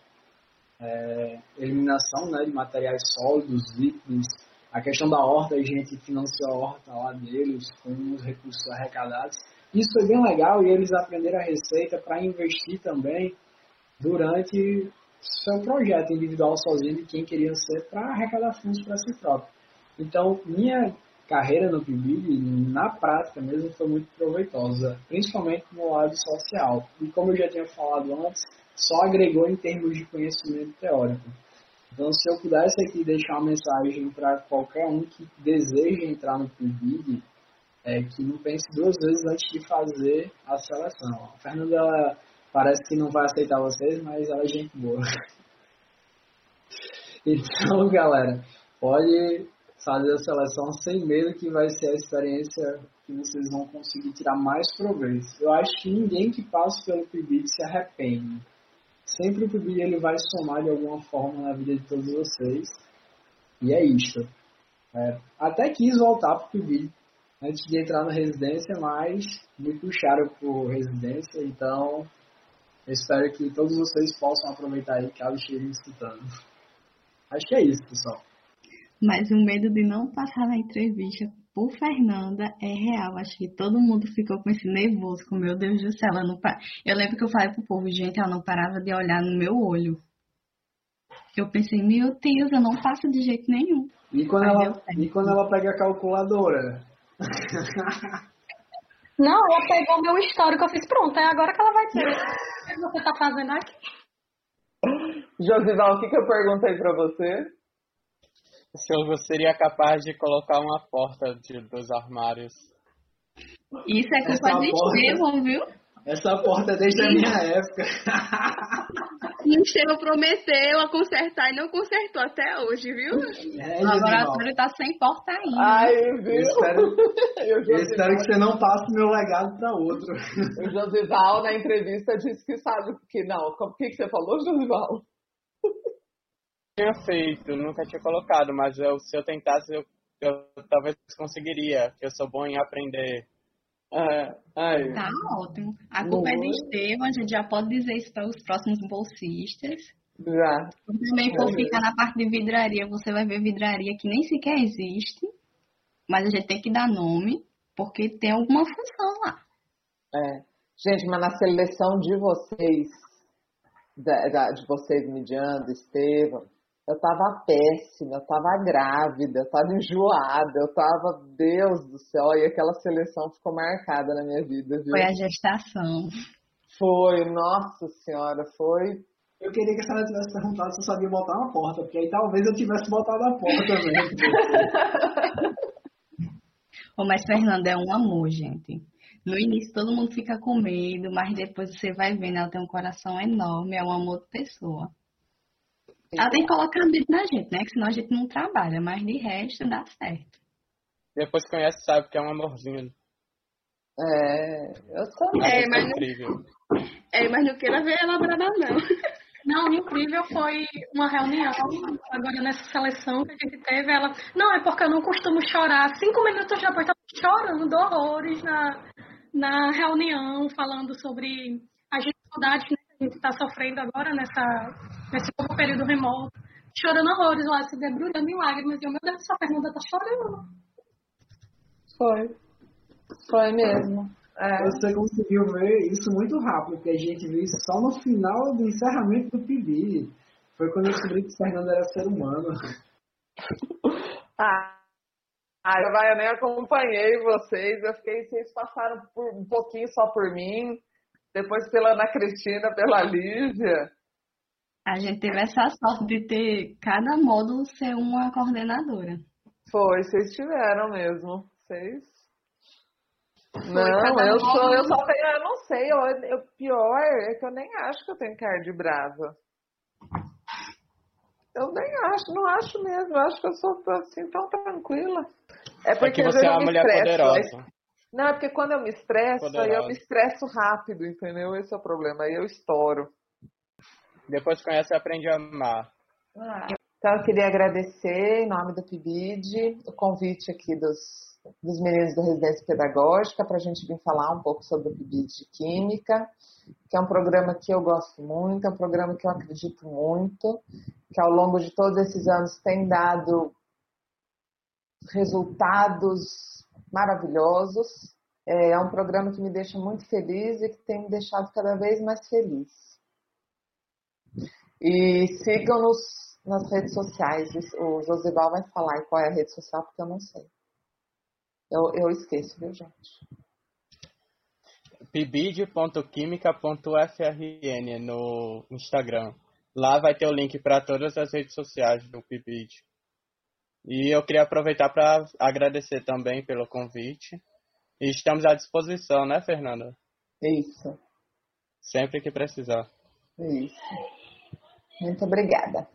é, eliminação né, de materiais sólidos, líquidos, a questão da horta, a gente financiou a horta lá deles com os recursos arrecadados. Isso foi bem legal e eles aprenderam a receita para investir também durante seu projeto individual sozinho de quem queria ser para arrecadar fundos para si próprio. Então, minha carreira no PIBID, na prática mesmo, foi muito proveitosa, principalmente no lado social. E como eu já tinha falado antes, só agregou em termos de conhecimento teórico. Então, se eu pudesse aqui deixar uma mensagem para qualquer um que deseja entrar no PIBID, é que não pense duas vezes antes de fazer a seleção. A Fernanda parece que não vai aceitar vocês, mas ela é gente boa. *laughs* Então, galera, pode fazer a seleção sem medo que vai ser a experiência que vocês vão conseguir tirar mais proveito. Eu acho que ninguém que passa pelo PIBID se arrepende. Sempre o PIBID ele vai somar de alguma forma na vida de todos vocês. E é isso. É, até quis voltar para o PIBID antes de entrar na residência, mas me puxaram por residência, então espero que todos vocês possam aproveitar aí caso estejam escutando. Acho que é isso, pessoal. Mas o medo de não passar na entrevista por Fernanda é real. Acho que todo mundo ficou com esse nervoso, com meu Deus do céu. Ela não par... Eu lembro que eu falei pro povo, gente, ela não parava de olhar no meu olho. Eu pensei, meu Deus, eu não passo de jeito nenhum. E quando, ela, e quando ela pega a calculadora? *laughs* Não, ela pegou meu histórico, eu fiz, pronto, é agora que ela vai dizer. *laughs* O que você tá fazendo aqui? Josival, o que, que eu perguntei para você? Se eu seria capaz de colocar uma porta de, dos armários. Isso é culpa de Estevam, viu? Essa porta é desde a minha época. E o Estevam prometeu a consertar e não consertou até hoje, viu? É, o laboratório está sem porta ainda. Ai, viu? Eu espero, *laughs* eu espero que você não passe meu legado para outro. O Josival, na entrevista, disse que sabe que não. O que, que você falou, Josival? Tinha feito, nunca tinha colocado, mas eu, se eu tentasse, eu, eu talvez conseguiria, eu sou bom em aprender. É, tá ótimo. A culpa é de Estevam, a gente já pode dizer isso para os próximos bolsistas. Já. Se também for ficar na parte de vidraria, você vai ver vidraria que nem sequer existe, mas a gente tem que dar nome, porque tem alguma função lá. É. Gente, mas na seleção de vocês, de, de vocês, Midiando, Estevam, eu tava péssima, eu tava grávida, eu tava enjoada, eu tava, Deus do céu, e aquela seleção ficou marcada na minha vida, viu? Foi a gestação. Foi, nossa senhora, foi. Eu queria que a senhora tivesse perguntado se eu sabia botar uma porta, porque aí talvez eu tivesse botado a porta também. *laughs* oh, mas Fernanda é um amor, gente. No início todo mundo fica com medo, mas depois você vai vendo, ela tem um coração enorme, é um amor de pessoa. Ela tem que colocar medo na gente, né? Que senão a gente não trabalha, mas de resto dá certo. Depois conhece, sabe que é um amorzinho. É, eu sou. É, mas incrível. Não, é, mas não queira ver elaborada, não. Não, incrível foi uma reunião agora nessa seleção que a gente teve. Ela, não, é porque eu não costumo chorar. Cinco minutos depois, estava chorando horrores na, na reunião, falando sobre as dificuldades que a gente está sofrendo agora nessa, nesse pouco período remoto, chorando horrores lá, se debrulhando em lágrimas. E o meu Deus, essa Fernanda tá chorando. Foi. Foi mesmo. É. Você conseguiu ver isso muito rápido, porque a gente viu isso só no final do encerramento do PIB. Foi quando eu descobri que Fernanda era ser humano. *laughs* ah, ah, eu nem acompanhei vocês. Eu fiquei, vocês passaram por, um pouquinho só por mim depois pela Ana Cristina, pela Lívia. A gente teve essa sorte de ter cada módulo ser uma coordenadora. Foi, vocês tiveram mesmo. Vocês. não, eu sou, eu só tenho, eu não sei, eu, eu, pior é que eu nem acho que eu tenho cara de brava. Eu nem acho, não acho mesmo, eu acho que eu sou assim tão tranquila. É porque é que você é uma mulher poderosa. Não, é porque quando eu me estresso, aí eu me estresso rápido, entendeu? Esse é o problema, aí eu estouro. Depois conhece e aprende a amar. Ah, então eu queria agradecer em nome do PIBID o convite aqui dos, dos meninos da residência pedagógica para a gente vir falar um pouco sobre o PIBID de Química, que é um programa que eu gosto muito, é um programa que eu acredito muito, que ao longo de todos esses anos tem dado resultados maravilhosos. É, é um programa que me deixa muito feliz e que tem me deixado cada vez mais feliz. E sigam-nos nas redes sociais. O Josival vai falar qual é a rede social, porque eu não sei. Eu, eu esqueço, viu, gente? pibid.química.frn no Instagram. Lá vai ter o link para todas as redes sociais do Pibid. E eu queria aproveitar para agradecer também pelo convite. E estamos à disposição, né, Fernanda? Isso. Sempre que precisar. Isso. Muito obrigada.